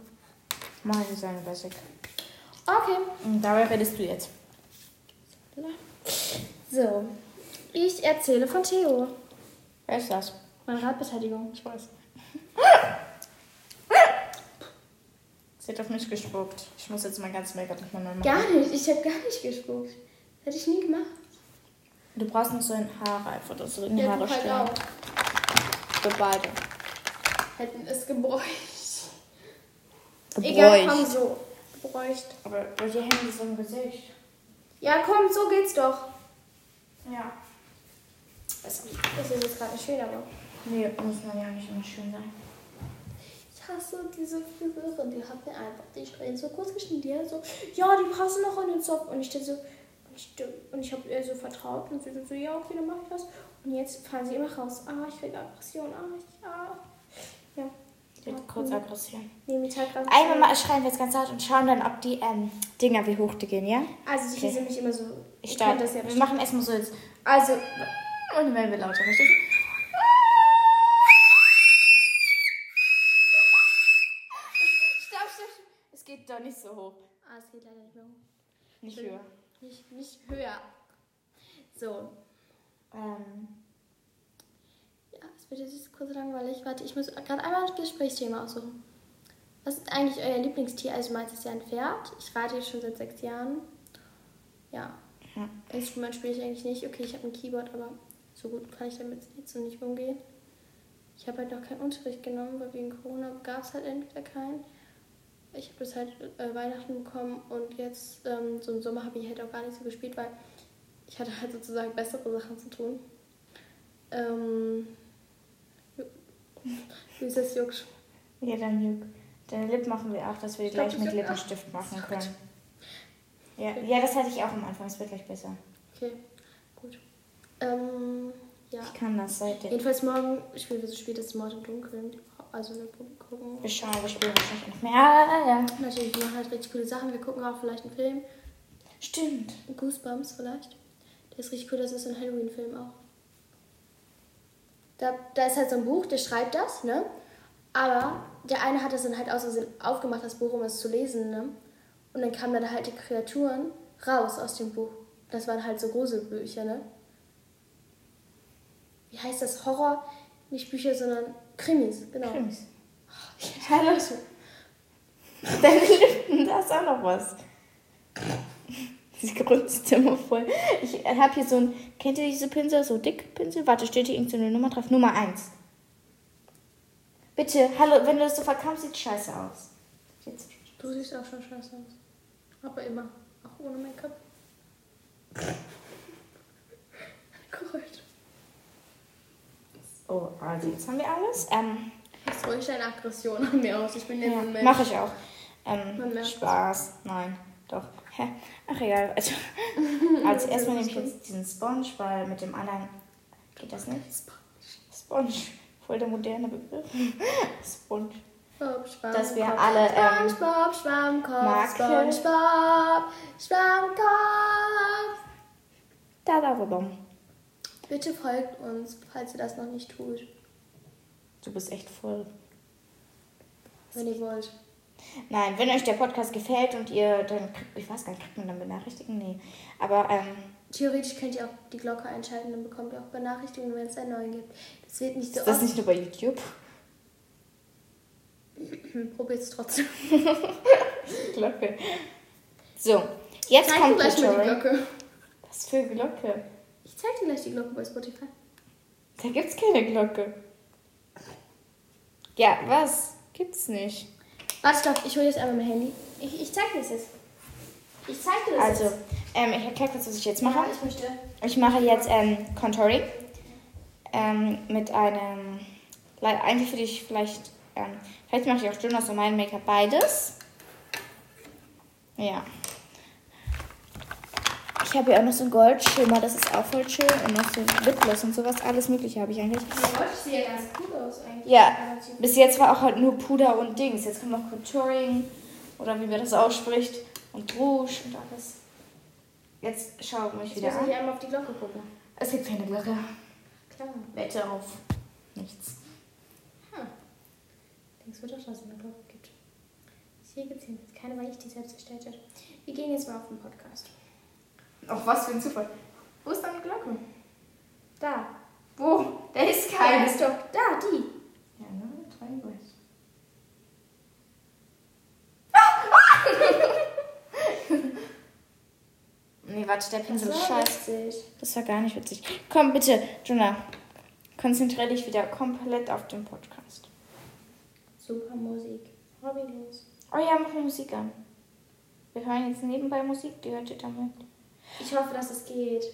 Mach ich seine Basic. Okay. Und dabei redest du jetzt. So, ich erzähle von Theo. Wer ist das? Meine Radbeteiligung. Ich weiß. <laughs> Sie hat auf mich gespuckt. Ich muss jetzt mein ganzes Make-up nochmal neu machen. Gar nicht, ich habe gar nicht gespuckt. Das hätte ich nie gemacht. Du brauchst noch so ein Haarreif oder so in die Ja, Haare du halt stellen. auch. Für beide. Hätten es gebräucht. Gebräucht. Egal, komm so. Gebräucht. Aber hängen die so im Gesicht. Ja, komm, so geht's doch. Ja. Das ist jetzt gerade nicht schön, aber. Nee, muss man ja nicht immer schön sein. Ich hasse diese Friseurin, die hat mir einfach die Strähnen so kurz geschnitten. Die hat so, ja, die passen noch in den Zopf. Und ich dachte so, und ich, und ich habe ihr so vertraut. Und sie so, ja, okay, dann mach ich das. Und jetzt fahren sie immer raus. Ah, ich kriege Aggression. Ah, ich, ah. Ja. Die hat kurz Aggression. Nee, mit gerade. Einmal mal schreien wir jetzt ganz laut und schauen dann, ob die ähm, Dinger, wie hoch die gehen, ja? Also, ich Okay. lese mich immer so. Ich ihr starte. das ja wir machen erstmal so jetzt. Also, Und dann werden wir lauter, stopp. Es geht doch nicht so hoch. ah, es geht leider nicht mehr hoch. Nicht höher. Nicht, nicht höher. So. Ähm, Ja, es wird jetzt kurz langweilig. Warte, ich muss gerade einmal ein Gesprächsthema aussuchen. Was ist eigentlich euer Lieblingstier? Also meins ist ja ein Pferd. Ich reite jetzt schon seit sechs Jahren. Ja. Ja. Instrument spiele ich eigentlich nicht. Okay, ich habe ein Keyboard, aber so gut kann ich damit jetzt so nicht umgehen. Ich habe halt noch keinen Unterricht genommen, weil wegen Corona gab es halt entweder keinen. Ich habe das halt äh, Weihnachten bekommen und jetzt ähm, so im Sommer habe ich halt auch gar nicht so gespielt, weil ich hatte halt sozusagen bessere Sachen zu tun. Ähm, wie ist das juckt? ja, dann Juk. Deine Lippen machen wir auch, dass wir die Ich gleich mit auch. Lippenstift machen können. Ja, ja, das hatte ich auch am Anfang. Es wird gleich besser. Okay, gut. Ähm, ja. Ich kann das seitdem. Jedenfalls morgen spielen wir so spät, dass Mord im Dunkeln. Also eine gucken. Wir schauen, wir spielen wahrscheinlich noch mehr. Ja, ja. Natürlich, wir machen halt richtig coole Sachen. Wir gucken auch vielleicht einen Film. Stimmt. Goosebumps vielleicht. Der ist richtig cool, das ist ein Halloween-Film auch. Da, da ist halt so ein Buch, der schreibt das, ne? Aber der eine hat das dann halt aus Versehen aufgemacht, das Buch, um es zu lesen, ne? Und dann kamen da halt die Kreaturen raus aus dem Buch. Das waren halt so Gruselbücher, ne? Wie heißt das? Horror? Nicht Bücher, sondern Krimis, genau. Krimis. Hallo. Deine Lippen, da ist auch noch was. Sie grunzt immer voll. Ich habe hier so ein, kennt ihr diese Pinsel, so Dickpinsel? Warte, steht hier irgendeine Nummer drauf? Nummer 1. Bitte, hallo, wenn du das so verkaufst, sieht scheiße aus. Jetzt. Du siehst auch schon scheiße aus. Aber immer. Auch ohne Make-up. <laughs> Korrekt. Oh, also jetzt haben wir alles. Ähm, Jetzt ruhig deine Aggression an mir aus. Ich bin ja, Mensch. mache ich auch. Ähm. Spaß. Nein, doch. Hä? Ach egal. Also, <laughs> als erstmal nehme ich jetzt diesen Sponge, weil mit dem anderen geht das nicht. Sponge. Voll der moderne Begriff. <laughs> Sponge. Spongebob, Schwammkopf. Dass wir alle, ähm, Spongebob, Schwammkopf. Marke- Spongebob, Schwammkopf. Da, da, bom. Bitte folgt uns, falls ihr das noch nicht tut. Du bist echt voll. Wenn ihr wollt. Nein, wenn euch der Podcast gefällt und ihr dann, kriegt- ich weiß gar nicht, kriegt man dann Benachrichtigungen? Nee. Aber, ähm, Theoretisch könnt ihr auch die Glocke einschalten, dann bekommt ihr auch Benachrichtigungen, wenn es einen neuen gibt. Das wird nicht so ist das oft. nicht nur bei YouTube? <clears throat> Probiert es trotzdem. <laughs> Glocke. So, jetzt dir kommt die. Glocke. Was für Glocke? Ich zeig dir gleich die Glocke bei Spotify. Da gibt's keine Glocke. Ja, was? Gibt's nicht. Warte, stopp, ich hole jetzt einmal mein Handy. Ich, ich zeig dir das jetzt. Ich zeig dir das Also, jetzt. ähm, ich erkläre kurz, was ich jetzt mache. Ja, ich möchte. Ich mache jetzt ähm, Contouring ähm, mit einem, eigentlich würde ich vielleicht, ähm, vielleicht mache ich auch Jonas und mein Make-up beides. Ja. Ich habe hier auch noch so ein Goldschimmer, das ist auch voll schön. Und noch so Lipgloss und sowas, alles mögliche habe ich eigentlich. Ja, ich sehe ja ganz cool aus eigentlich. Ja, bis jetzt war auch halt nur Puder und Dings. Jetzt kommt noch Contouring oder wie man das ausspricht und Rouge und alles. Jetzt schaue ich mich wieder muss an. ich einmal auf die Glocke gucken. Es gibt keine Glocke. Klar. Wette auf nichts. Hm. Denkst du doch, dass es eine Glocke gibt? Hier gibt es keine, weil ich die selbst gestellt habe. Wir gehen jetzt mal auf den Podcast. Auch was für ein Zufall. Wo ist deine Glocke. Da. Wo? Da ist keine. ist doch. Da, die. Ja, ne? Drei West. <laughs> nee, warte, der Pinsel ist scheiße. Das war gar nicht witzig. Komm, bitte, Jonah. Konzentriere dich wieder komplett auf den Podcast. Super Musik. Hobbylos. Oh ja, mach mal Musik an. Wir hören jetzt nebenbei Musik, die hört ihr damit. Ich hoffe, dass es geht.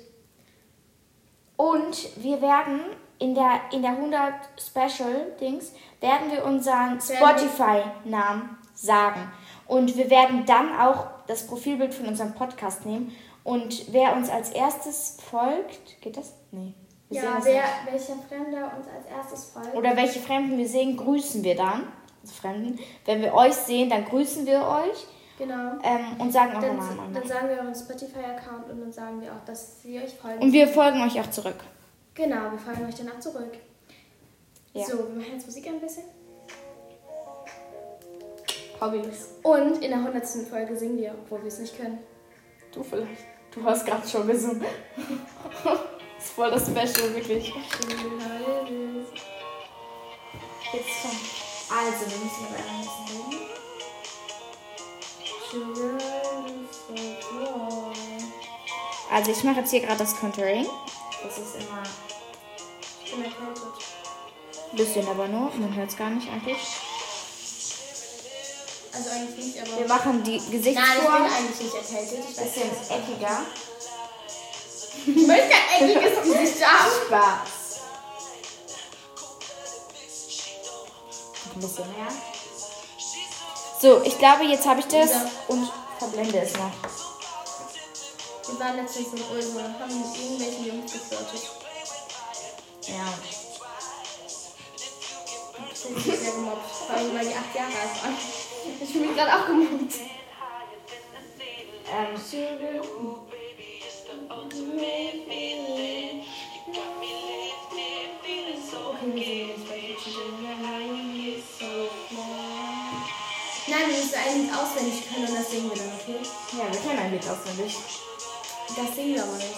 Und wir werden in der, in der 100 Special Dings, werden wir unseren Spotify-Namen sagen. Und wir werden dann auch das Profilbild von unserem Podcast nehmen. Und wer uns als erstes folgt, geht das? Nee. Wir Ja, wer, welcher Fremder uns als erstes folgt. Oder welche Fremden wir sehen, grüßen wir dann. Also Fremden. Wenn wir euch sehen, dann grüßen wir euch Genau. ähm, und sagen Dann, eure Namen. dann sagen wir euren Spotify-Account und dann sagen wir auch, dass wir euch folgen. Und wir folgen euch auch zurück. genau, wir folgen euch danach zurück. Ja. So, wir machen jetzt Musik ein bisschen. Hobbylos. Und in der 100. Folge singen wir, obwohl wir es nicht können. Du vielleicht. Du hast gerade schon gesungen. das <laughs> ist voll das Special, wirklich. Jetzt schon. Also, wir müssen aber ein bisschen reden. Also, ich mache jetzt hier gerade das Contouring. Das ist immer Ich bin erkältet. ein bisschen aber nur. Man hört es gar nicht eigentlich. Also eigentlich nicht, aber... Wir machen die Nein, ich bin Gesichtsform eigentlich nicht erkältet. Ich weiß bisschen nicht. eckiger. Ich möchte kein eckiges Gesicht haben. Spaß. Ein bisschen mehr. So, ich glaube, jetzt habe ich das und verblende es noch. Wir waren letztens in Ulm und haben mit irgendwelchen Jungs geflirtet. Ja. Ich bin sehr gemobbt. Vor allem, weil die acht Jahre alt waren. Ich fühle mich gerade auch gemobbt. Ähm, auswendig können und das singen wir dann, okay? ja, wir kennen ein Lied auswendig. Das singen wir aber nicht.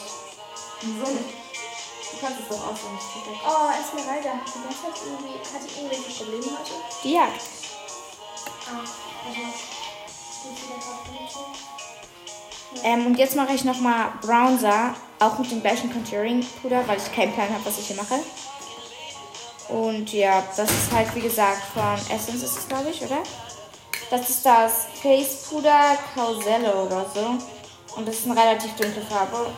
Wieso nicht? Du kannst es doch auswendig. perfekt. Oh, Esmeralda, hat die ganze Zeit irgendwie, hat die irgendwelche Probleme heute? Die Jagd. Ah, also. Ähm, und jetzt mache ich nochmal Bronzer, auch mit dem gleichen Contouring-Puder, weil ich keinen Plan habe, was ich hier mache. Und ja, das ist halt, wie gesagt, von Essence ist es, glaube ich, oder? Das ist das Face Puder Causello oder so. Und das ist eine relativ dunkle Farbe.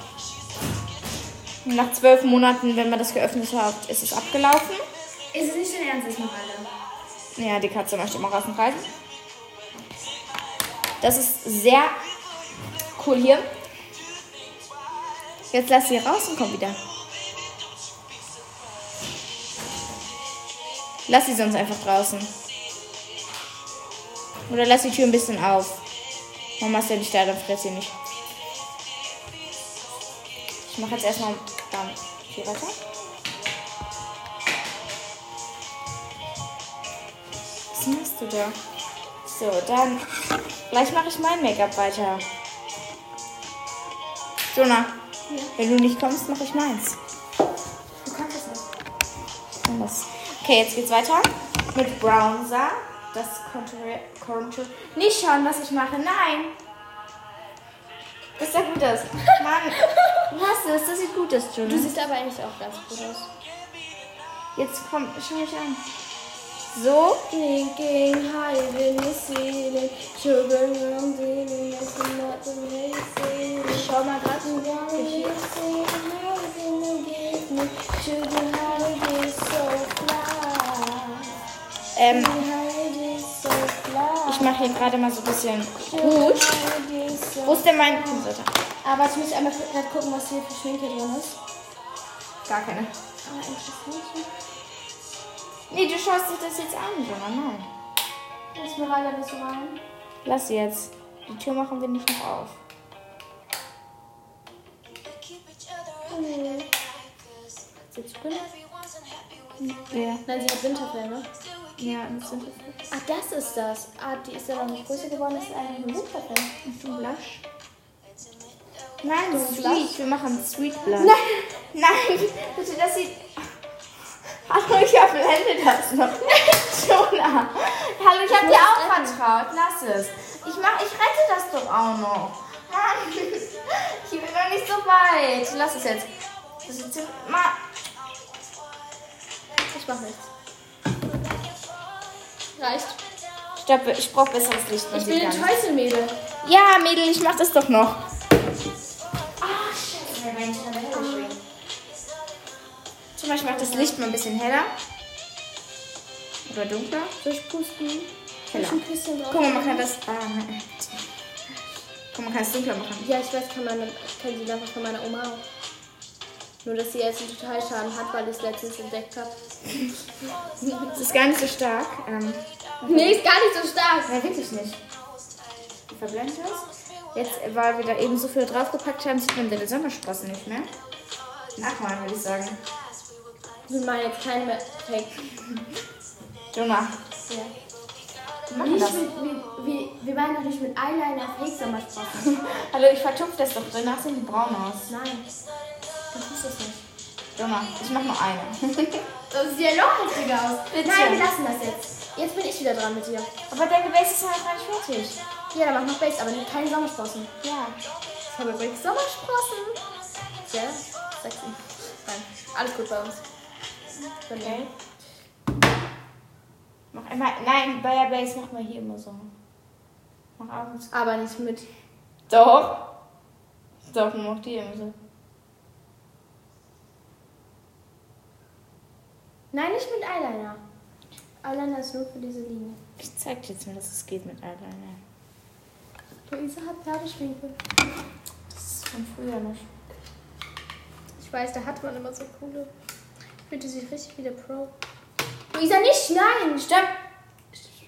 Und nach zwölf Monaten, wenn man das geöffnet hat, ist es abgelaufen. Ist es nicht dein Ernst, Esmeralda? Ja, die Katze möchte immer rausreißen. Das ist sehr cool hier. Jetzt lass sie raus und komm wieder. Lass sie sonst einfach draußen. Oder lass die Tür ein bisschen auf. Mama ist ja nicht da, dann friert sie nicht. Ich mache jetzt erstmal dann hier weiter. Was machst du da? So, dann gleich mache ich mein Make-up weiter. Jonah, wenn du nicht kommst, mache ich meins. Du kannst es nicht. Okay, jetzt geht's weiter mit Bronzer. Das. Contour. Nicht schauen, was ich mache. Nein! Das sah gut aus. Mann, du hast es. Das sieht gut aus, Jonah. Du siehst aber eigentlich auch ganz gut aus. Jetzt komm, schau mich an. So. Thinking high when you see Sugar around dealing is not amazing. Schau mal gerade. Ähm, ich mache hier gerade mal so ein bisschen gut. Wo ist denn mein Pinsel? Aber ich muss einmal gerade gucken, was hier für Schminke drin ist. Gar keine. Ah. Nee, du schaust dir das jetzt an, Jonah. Nein. Esmeralda, bist du rein? Lass sie jetzt. Die Tür machen wir nicht noch auf. Sitzt du drin? Ja. Nein, sie hat Winterfilme. Ja, das sind Ach, das ist das. Ah, die ist ja noch nicht größer geworden, das ist eigentlich ein Winterfilm. ein Blush. Nein, Don't Sweet. blush. Wir machen Sweet Blood. Nein. Nein, bitte, das sieht. Hallo, ich verblende das noch. <laughs> Jonah. Hallo, ich habe dir auch vertraut. Lass es. Ich mach, ich rette das doch auch noch. Mann, ich bin noch nicht so weit. Lass es jetzt. Das ist jetzt mal. Ich mach nichts. Reicht. Stopp, ich brauche besseres Licht. Ich bin nichts. Teufelmädel. Ja, Mädel, ich mach das doch noch. Ah, scheiße, heller schwingen. Zum Beispiel macht das Licht mal ein bisschen heller. Oder dunkler. Durchpusten. Heller. Drauf. Guck mal, man kann das. Ah. Guck mal, man kann es dunkler machen. Ja, ich weiß, kann, meine, kann sie einfach von meiner Oma auch. Nur, dass sie jetzt einen Totalschaden hat, weil ich es letztens entdeckt habe. Das <laughs> ist gar nicht so stark. Ähm, Nee, ist gar nicht so stark. nein, wirklich nicht. Verblendet das? Jetzt, weil wir da eben so viel draufgepackt haben, sieht man deine Sommersprossen nicht mehr. Nachmalen, würde ich sagen. Wir meinen jetzt keine mehr Fake. Jonah. Ja. Wir machen das. mit, wir, wir, wir meinen doch nicht mit Eyeliner Fake Sommersprossen. <laughs> Hallo, ich vertupfe das doch. Danach sehen die braun aus. Nein. Du tust das nicht. Jonah, ich mach nur eine. <laughs> Das sieht ja noch heftiger aus. Bitte. Nein, wir lassen das jetzt. Jetzt bin ich wieder dran mit dir. Aber dein Gewächs ist ja noch gar nicht fertig. Ja, dann mach noch Base, aber keine Sommersprossen. Ja. Ich habe übrigens Sommersprossen. Sehr sexy. Nein, alles gut bei uns. Okay. Mach einmal. Nein, bei der Base machen wir hier immer so. Mach zu. Aber nicht mit. Doch. Doch, nur noch die immer so. Nein, nicht mit Eyeliner. Eyeliner ist nur für diese Linie. Ich zeig dir jetzt mal, dass es geht mit Eyeliner. Luisa hat Pferdeschminke. Das ist von früher noch. Ich weiß, da hat man immer so coole. Fühlte sich richtig wie der Pro. Luisa, nicht! Nein! Stopp!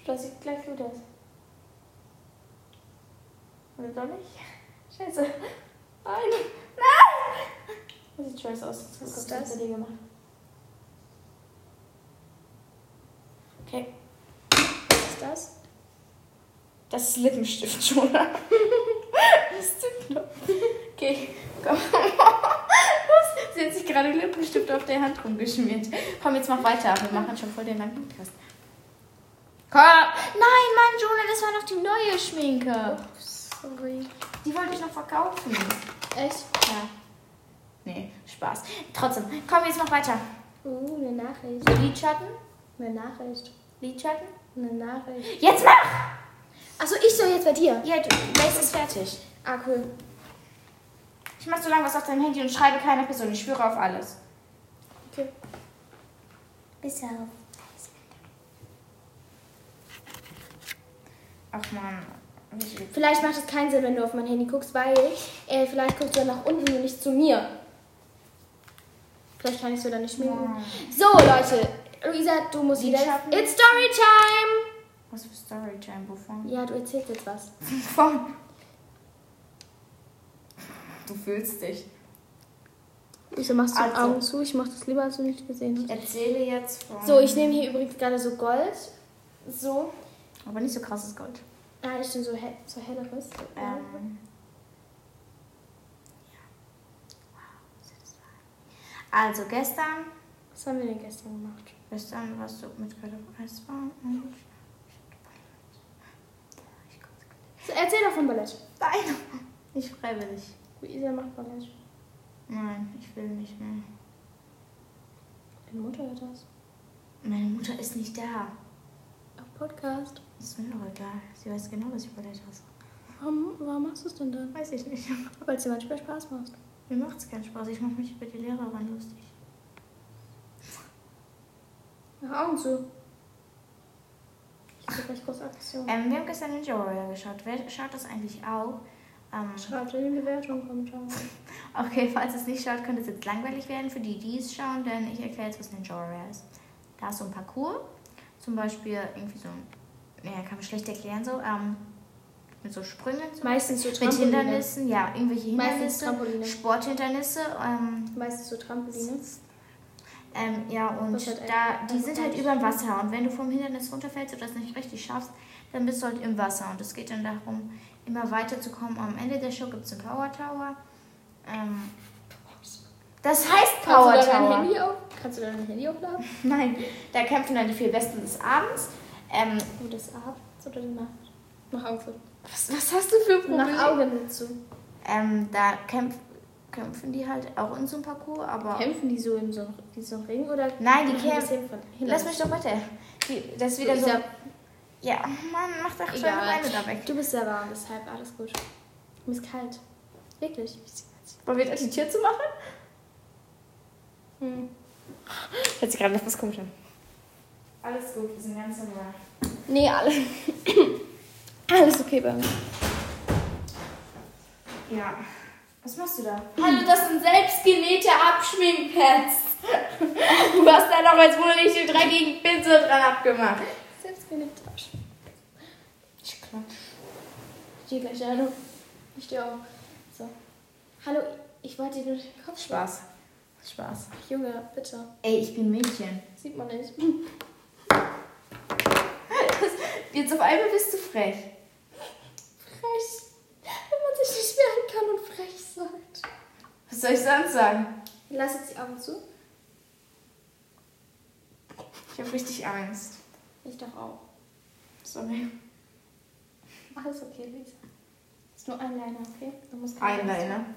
Das sieht gleich gut aus. Oder doch nicht? <laughs> Scheiße. Nein! Nein! Das sieht scheiße aus. Was ist ich das? gemacht. Okay. Was ist das? Das ist Lippenstift schon. Was <laughs> tut noch? Okay, komm. Sie hat sich gerade Lippenstift auf der Hand rumgeschmiert. Komm, jetzt mach weiter. Wir machen schon voll den langen Podcast. Komm! Nein, Mann, Jonah, das war noch die neue Schminke. Sorry. Die wollte ich noch verkaufen. Echt? Ja. Nee, Spaß. Trotzdem, komm, jetzt mach weiter. Uh, eine Nachricht. Lidschatten? Eine Nachricht. Lidschatten? Eine Nachricht. Jetzt mach! Achso, ich soll jetzt bei dir. Ja, du, Base ist fertig. Ah, cool. Ich mach so lange was auf deinem Handy und schreibe keiner Person. Ich schwöre auf alles. Okay. Bis auf. Ach man. Vielleicht macht es keinen Sinn, wenn du auf mein Handy guckst, weil äh, vielleicht guckst du dann nach unten und nicht zu mir. Vielleicht kann ich so dann nicht schminken. Nein. So, Leute. Luisa, du musst wieder. It's Storytime! Was für Storytime? Wovon? Ja, du erzählst jetzt was. <laughs> Wovon? Du fühlst dich. Wieso machst du die Also. Augen zu? Ich mach das lieber, als du nicht gesehen Ich hast. erzähle jetzt von. So, ich nehme hier übrigens gerade so Gold. So. Aber nicht so krasses Gold. Ah, ich nehme so, hell, so helleres. Ähm. Also gestern, Was haben wir denn gestern gemacht? Gestern warst du mit Götter Eisbahn und erzähl doch von Ballett. Nein, <laughs> nicht freiwillig. Luisa macht Ballett. Nein, ich will nicht mehr. Deine Mutter hört das. Meine Mutter ist nicht da. Auf Podcast. Ist mir doch egal. Sie weiß genau, dass ich Ballett hasse. Warum, warum machst du es denn dann? Weiß ich nicht. Weil es dir manchmal Spaß macht. Mir macht es keinen Spaß. Ich mache mich über die Lehrerin lustig. Mach Augen zu. Ich habe gleich große Aktion. Ähm, wir haben gestern Ninja Warrior geschaut. Wer schaut das eigentlich auch? Ähm, Schreibt in die Bewertung, Kommentar. <laughs> okay, falls es nicht schaut, könnte es jetzt langweilig werden für die, die es schauen, denn ich erkläre jetzt, was Ninja Warrior ist. Da ist so ein Parcours. Zum Beispiel irgendwie so ein, naja, kann man schlecht erklären so, ähm, mit so Sprüngen. Meistens so mit Trampoline. Hindernissen, ja, irgendwelche Meistens Hindernisse, Trampoline. Sporthindernisse, ähm, Meistens so Trampoline. Ähm, ja, und Was halt da, die sind halt über dem Wasser. Und wenn du vom Hindernis runterfällst oder das nicht richtig schaffst, dann bist du halt im Wasser. Und es geht dann darum, immer weiterzukommen. Am Ende der Show gibt es einen Power Tower. Ähm, das heißt Kannst Power dein Tower. Handy auf? Kannst du dein Handy aufladen? <laughs> Nein, da kämpfen dann die vier Besten des Abends. Ähm, Oh, das abends oder die Nacht? Nach Augen zu. was, was hast du für Probleme? Nach Augen zu. Ähm, da kämpf, kämpfen die halt auch in so einem Parcours, aber. Kämpfen die so in so, in so einem Ring oder? Nein, die kämpfen. Lass mich doch bitte. Die, das ist wieder so. Luisa, Ja, Mann, mach doch schon Egal. Beine da weg. Du bist sehr warm, deshalb alles gut. Mir ist kalt. Wirklich. Wollen wir jetzt die Tür zu machen? Hm. Hört sich gerade noch was komisch an. Alles gut, wir sind ganz normal. Nee, alles. <clears throat> alles okay bei mir. Ja. Was machst du da? Hallo, das sind selbstgenähte Abschminkpads. Du hast da noch als wohl nicht die dreckigen Pinsel dran abgemacht. Selbstgenähte Abschminkpads. Ich klatsch. Ich stehe gleich hallo. Ich stehe auch. So. Hallo, ich wollte dir nur den Kopf Spaß. Spaß. Junge, bitte. Ey, ich bin Mädchen. Sieht man nicht. <laughs> Jetzt auf einmal bist du. Frech. Wenn man sich nicht wehren kann und frech sagt. Was soll ich sonst sagen? Lass jetzt die Augen zu. Ich habe richtig Angst. Ich doch auch. Sorry. Alles okay, Lisa. Ist nur ein Liner, okay? Du musst keine Eyeliner. Angst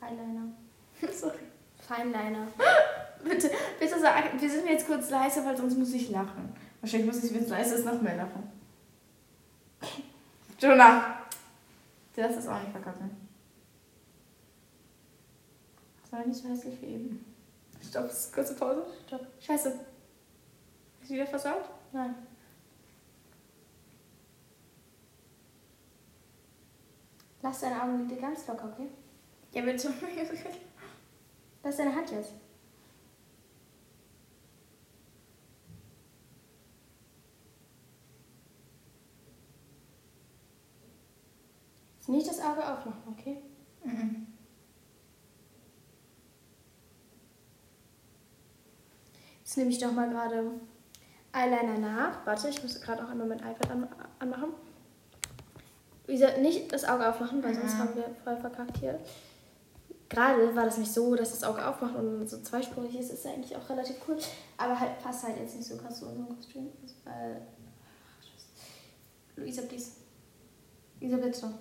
haben. Eyeliner. <laughs> Sorry. Feinliner. <laughs> Bitte, bitte sag, wir sind jetzt kurz leise, weil sonst muss ich lachen. Wahrscheinlich muss ich, wenn es leise ist, noch mehr lachen. Jonah! Du darfst das auch nicht verkacken. Das war nicht so hässlich wie eben. Stopp, kurze Pause. Stopp. Scheiße. Ist wieder versaut? Nein. Lass deine Augenlider ganz locker, okay? Ja, bitte. <laughs> Lass deine Hand. Jetzt nicht das Auge aufmachen, okay? Mhm. Jetzt nehme ich doch mal gerade Eyeliner nach. Warte, ich muss gerade auch einmal mein iPad an, anmachen. Wie gesagt, nicht das Auge aufmachen, weil sonst Mhm. haben wir voll verkackt hier. Gerade war das nicht so, dass das Auge aufmacht und so zweispurig ist, ist eigentlich auch relativ cool. Aber halt passt halt jetzt nicht so krass zu unserem Kostüm. Also, Scheiße. Luisa, please. Luisa, bitte.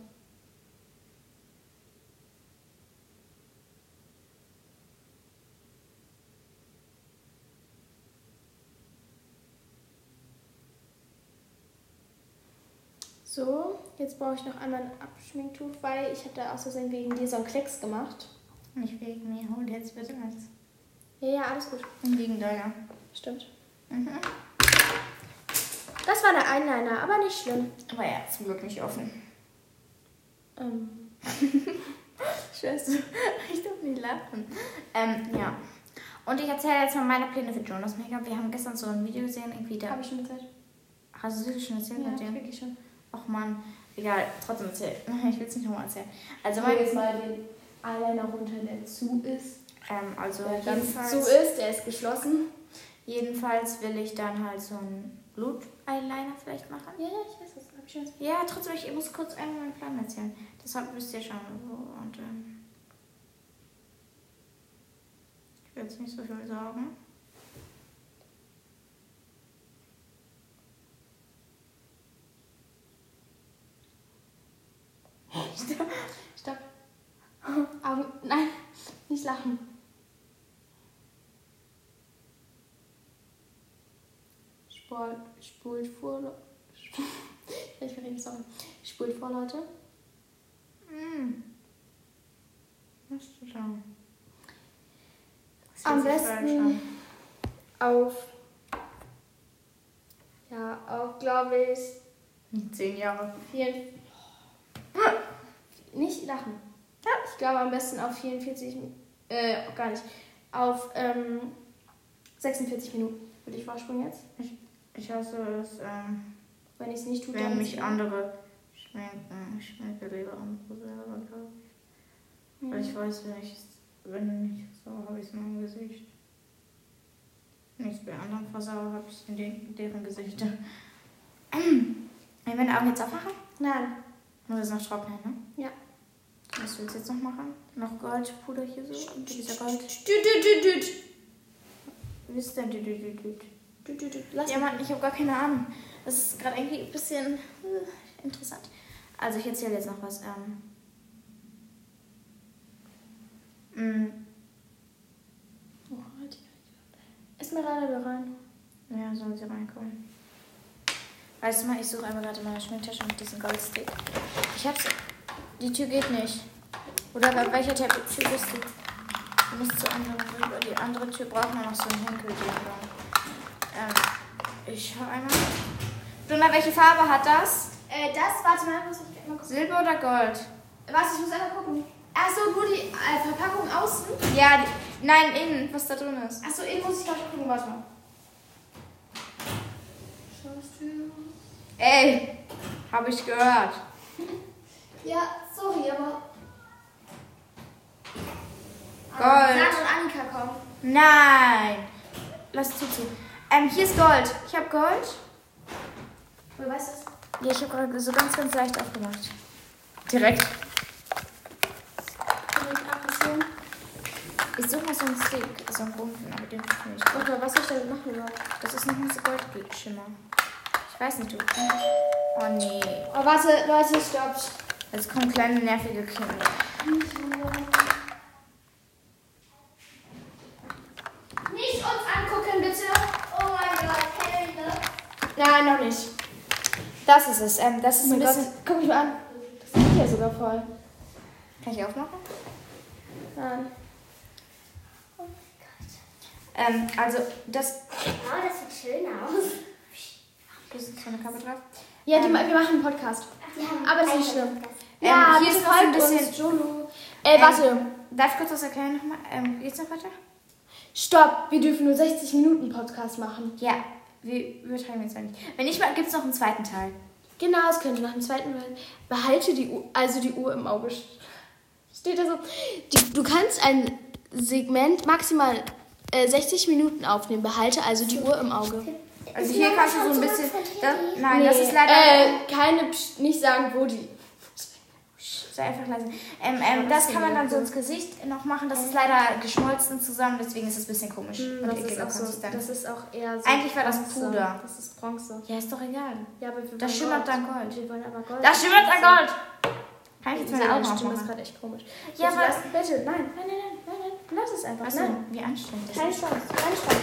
So, jetzt brauche ich noch einmal ein Abschminktuch, weil ich habe da aus Versehen wegen dir so einen Klecks gemacht. Nicht wegen mir, hol jetzt bitte eins. Ja, ja, alles gut. Wegen deiner. Stimmt. Mhm. Das war der Eyeliner, aber nicht schlimm. Aber ja, zum Glück nicht offen. Ähm, <laughs> Scheiße, <laughs> ich darf nicht lachen. Ähm, ja. Und ich erzähle jetzt mal meine Pläne für Jonas Make-up. Wir haben gestern so ein Video gesehen, irgendwie da. habe ich schon gesagt. Hast du das schon erzählt Ja, wirklich schon. Ach man, egal, trotzdem erzähl. <laughs> Ich will es nicht nochmal erzählen. Also, mein, jetzt mal den Eyeliner runter, der zu ist. ähm, also Der jedenfalls, zu ist, der ist geschlossen. jedenfalls will ich dann halt so einen Blut-Eyeliner vielleicht machen. Ja, ja, ich weiß das. Habe ich schon. Ja, trotzdem, ich muss kurz einmal meinen Plan erzählen. Deshalb wisst ihr schon. Und, ähm, ich will jetzt nicht so viel sagen. Stopp. Augen. Nein, nicht lachen. Spult, spult vor. Le- <laughs> Ich verrede, sorry. Spult vor, Leute. Hm. Was du da? Am besten auf. Ja, auf, glaube ich, zehn Jahre. vier. Nicht lachen. Ich glaube am besten auf 44. Äh, gar nicht. Auf ähm, 46 Minuten würde ich vorspulen jetzt. Ich hasse es, ähm, Wenn ich es nicht tue, wenn mich andere schmecken. Ich schmecke lieber andere selber, glaube ich. Mhm. Weil ich weiß, wenn ich wenn nicht so habe ich es in meinem Gesicht. Wenn ich es bei anderen versaue, habe ich es in den, deren Gesichter. Wollen wir die Augen jetzt aufmachen? Nein. Muss es noch trocknen, ne? Was willst du jetzt noch machen? Noch Goldpuder hier so? Und dieser Gold. Wie ist denn? Lass Ja. Mann, ich habe gar keine Ahnung. Das ist gerade irgendwie ein bisschen äh, interessant. Also, ich erzähle jetzt noch was. Ähm. Mm, Oh, halt die- Esmeralda da rein. ja, sollen sie reinkommen. Weißt du mal, ich suche einmal gerade in meiner Schminktasche mit diesem Goldstick. Ich hab's. Die Tür geht nicht. Oder bei welcher Tür bist du? Du musst zur anderen rüber. Die andere Tür braucht nur noch so einen Henkel. Ähm, ich schau einmal. Duna, welche Farbe hat das? Äh, das, warte mal, muss ich mal gucken. Silber oder Gold? Warte, ich muss einmal gucken. Achso, nur die äh, Verpackung außen. Ja, die, nein, innen, was da drin ist. Achso, innen muss ich gleich gucken, warte mal. Ey, habe ich gehört. Ja, sorry, aber. Gold. Sarah und Annika kommen. Nein. Lass zuziehen. Ähm, hier ist Gold. Ich habe Gold. Woher weißt du das? Ja, ich habe gerade so ganz, ganz leicht aufgemacht. Direkt. Kann ich suche mal so einen Stick, so einen runden, aber den finde ich nicht. Warte, was soll ich damit machen überhaupt? Das ist noch ein so Goldschimmer. Ich weiß nicht, du. Oh nee. Oh, warte, Leute, stoppt. Jetzt kommen kleine nervige Kinder. Nicht uns angucken, bitte. Oh mein Gott, Hilfe. Nein, noch nicht. Das ist es. Ähm, das ist Oh ein mein bisschen. Gott, guck mich mal an. Das ist ja sogar voll. Kann ich aufmachen? Nein. Ähm, also das. Oh, das sieht schön aus. Da ist keine Kappe drauf. Ja, die, Ähm. ma- wir machen einen Podcast. Aber das ist einen nicht schlimm. Ähm, hier bitte ist noch ein bisschen- Jolo. Äh, Ähm, warte. Darf ich kurz was erklären nochmal? Ähm, geht's noch weiter? Stopp, wir dürfen nur 60 Minuten Podcast machen. Ja, wir übertreiben jetzt mal nicht. Wenn nicht mal, gibt's noch einen zweiten Teil. Genau, es könnte nach dem zweiten Mal. Behalte die Uhr, also die Uhr im Auge. Steht da so. Die, du kannst ein Segment maximal äh, 60 Minuten aufnehmen. Behalte also die Uhr im Auge. Also Ist hier kannst du so ein bisschen. Das, nein, das ist leider. Äh, keine, Psch- nicht sagen, wo die. Sei einfach leise. Ähm, ähm, das kann man dann so ins Gesicht noch machen. Das ist leider geschmolzen zusammen, deswegen ist es ein bisschen komisch. und Das ist, auch so, Konsistenz. das ist auch eher so. Eigentlich war das. Puder. Das ist Bronze. Ja, ist doch egal. Ja, aber wir Da wollen schimmert Gold. dann Gold. Wir wollen aber Gold. Da schimmert ein Gold! Kann ich jetzt Meine meine Augen Stimme ist aufmachen? gerade echt komisch. Ja, bitte, aber- bitte, nein, nein, nein, nein, nein, nein, lass es einfach. Achso, Nein, wie anstrengend das kein ist. Spaß, kein Spaß.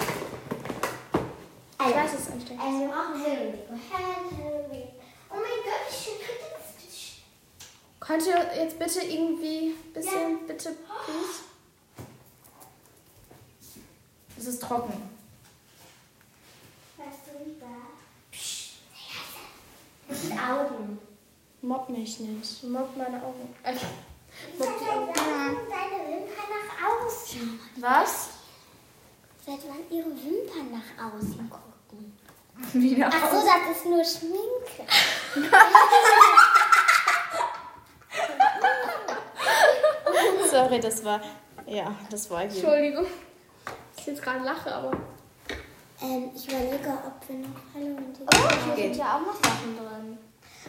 Ich weiß, es ist anstrengend. also wir brauchen Halloween. Halloween. Oh mein Gott, schön könnt ihr das bitte schön? Könnt ihr jetzt bitte irgendwie ein bisschen, bitte, please? Es ist trocken. Weißt du, wie war? Psst. Das sind Augen. Mobb mich nicht. Mobb meine Augen. Äh, Wie soll dein sagen, deine Wimpern nach außen? Was? Seit wann ihre Wimpern nach außen gucken? Wieder. Ach so, das ist nur Schminke. <laughs> Sorry, das war. Ja, das war hier. Entschuldigung. Ich jetzt gerade lache, aber. Ähm, ich überlege, ob wir noch Halloween Oh, hier sind ja auch noch Sachen drin.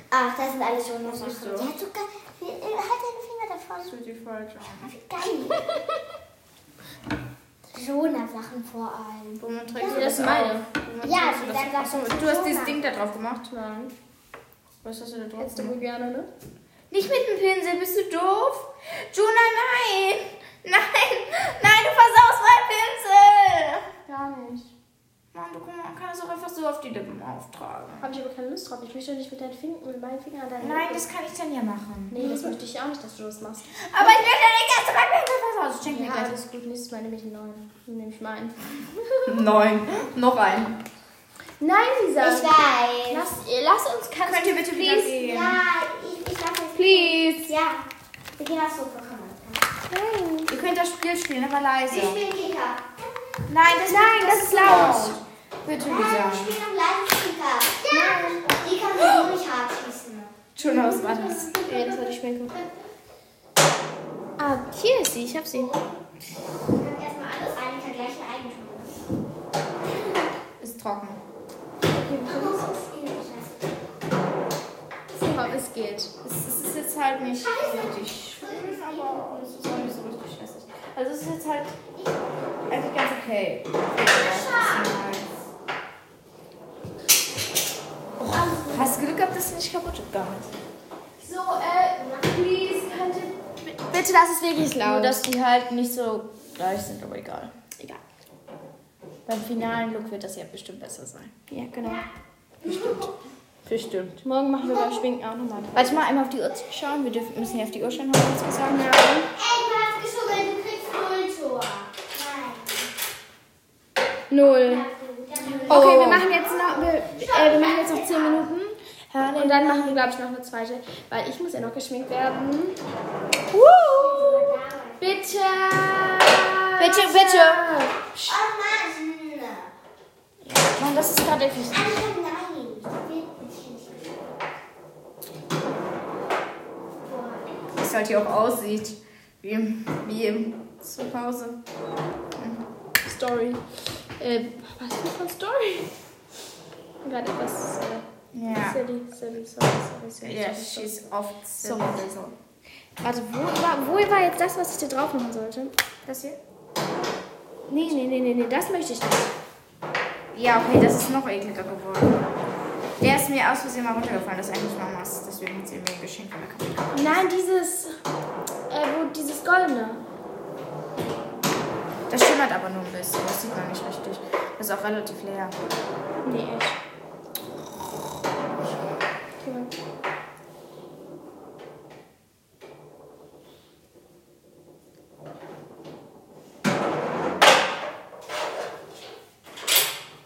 Ach, da sind alle schon noch Sachen. so? Die hat sogar. Äh, Halt deine Finger davon. Wie geil. <laughs> Jonah-Sachen vor allem. Womit trägst du Das das ist meine. Ja, trägst du das? Achso, du hast dieses Ding da drauf gemacht. Nein. Was hast du da drauf Jetzt gemacht? du gerne, ne? Nicht mit dem Pinsel, bist du doof? Juna, nein! <laughs> Nein! Nein, du versaust meinen Pinsel! Gar nicht. Mann, du man kann das auch einfach so auf die Lippen auftragen. Habe ich aber keine Lust drauf. Ich möchte nicht mit, deinen Fingern, mit meinen Fingern an deinen Nein, Lippen. das kann ich dann ja machen. Nee, das möchte ich auch nicht, dass du das machst. Aber ich möchte nicht, dass du Pinsel versaust. Schenk mir Ja, gleich. alles gut. Nächstes Mal nehme ich einen neuen. Nehme ich meinen. <laughs> Neun. Noch ein. Nein, Lisa. Ich weiß. Lass, lass uns, kannst Könnt du ihr bitte wieder please? gehen? Ja, ich, ich darf jetzt. Please. Ja. Wir gehen aufs Sofa. Nein. Ihr könnt das Spiel spielen, aber leise. Wir spielen Kicker. Nein, das, Nein, das ist laut. Bitte, Nein, Lisa. wir spielen am leisen Kicker. Ja. Die kann man so nicht hart schießen. Schon aus, war das. Ja, das war die Schminke. Ah, hier ist sie. Ich hab sie. Haben erstmal alles Annika gleiche Eigenschaften. Ist trocken. Okay, wir Oh, können so ist ähnlich. es. es geht. Es, es ist jetzt halt nicht richtig schön, aber es ist auch nicht so richtig stressig. Also es ist jetzt halt eigentlich ganz okay. Oh, hast du Glück gehabt, dass es nicht kaputt gegangen ist? So, äh. Bitte, das ist wirklich Nur, laut. dass die halt nicht so gleich sind, aber egal. Egal. Beim finalen Look wird das ja bestimmt besser sein. Ja, genau. Bestimmt. Morgen machen wir beim Schminken auch nochmal. Warte mal, einmal auf die Uhr schauen. Wir dürfen, müssen ja auf die Uhr schauen, haben wir uns gesagt. Ja. Ey, du hast geschummelt, du kriegst null Tor. Nein. Null. Okay, Oh. wir machen jetzt noch, wir, äh, wir machen jetzt noch 10 Minuten. Und dann machen wir, glaube ich, noch eine zweite. Weil ich muss ja noch geschminkt werden. Bitte! Bitte, bitte. Oh Mann. Mann, das ist gerade nicht. Boah. Wie es halt hier auch aussieht. Wie im, wie im Zuhause. Story. Äh, was ist denn von Story? Gerade etwas äh, Ja. silly, silly, sorry, sorry, sorry. Ja, sorry, she's oft so. So. Warte, wo war, wo war jetzt das, was ich da drauf machen sollte? Das hier? Nee, nee, nee, nee, nee, das möchte ich nicht. Ja, okay, das ist noch ekliger geworden. Der ist mir aus Versehen mal runtergefallen. Das ist eigentlich Mamas. Deswegen hat sie mir ein Geschenk von der gemacht. Nein, dieses, äh, wo, dieses Goldene. Das schimmert aber nur ein bisschen. Das sieht man nicht richtig. Das ist auch relativ leer. Nee, echt. Okay, mal.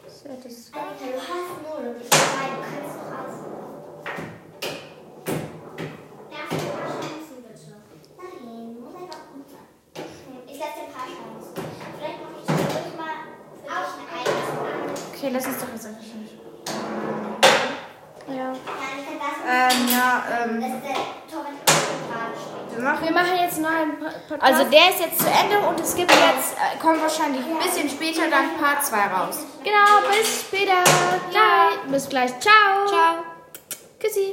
So, das Alter, du hast null und ich zwei. Du kannst doch aussuchen. Darfst du ein paar Chancen bitte? Nein, muss einfach gut sein. Hm, Ich setze dir ein paar Chancen. Vielleicht mache ich zwischendurch mal für dich eine eigene Okay, lass uns doch jetzt einfach schon. Ja. Ja, ich kann das Ähm, ja, ähm. Das ist der Torwart gerade steht. Wir machen Wir machen jetzt noch einen Po- Podcast. Also der ist jetzt zu Ende und es gibt jetzt, äh, kommt wahrscheinlich ein bisschen später dann Part 2 raus. genau, bis später. Ciao. Bis gleich. Ciao. Ciao. Küssi.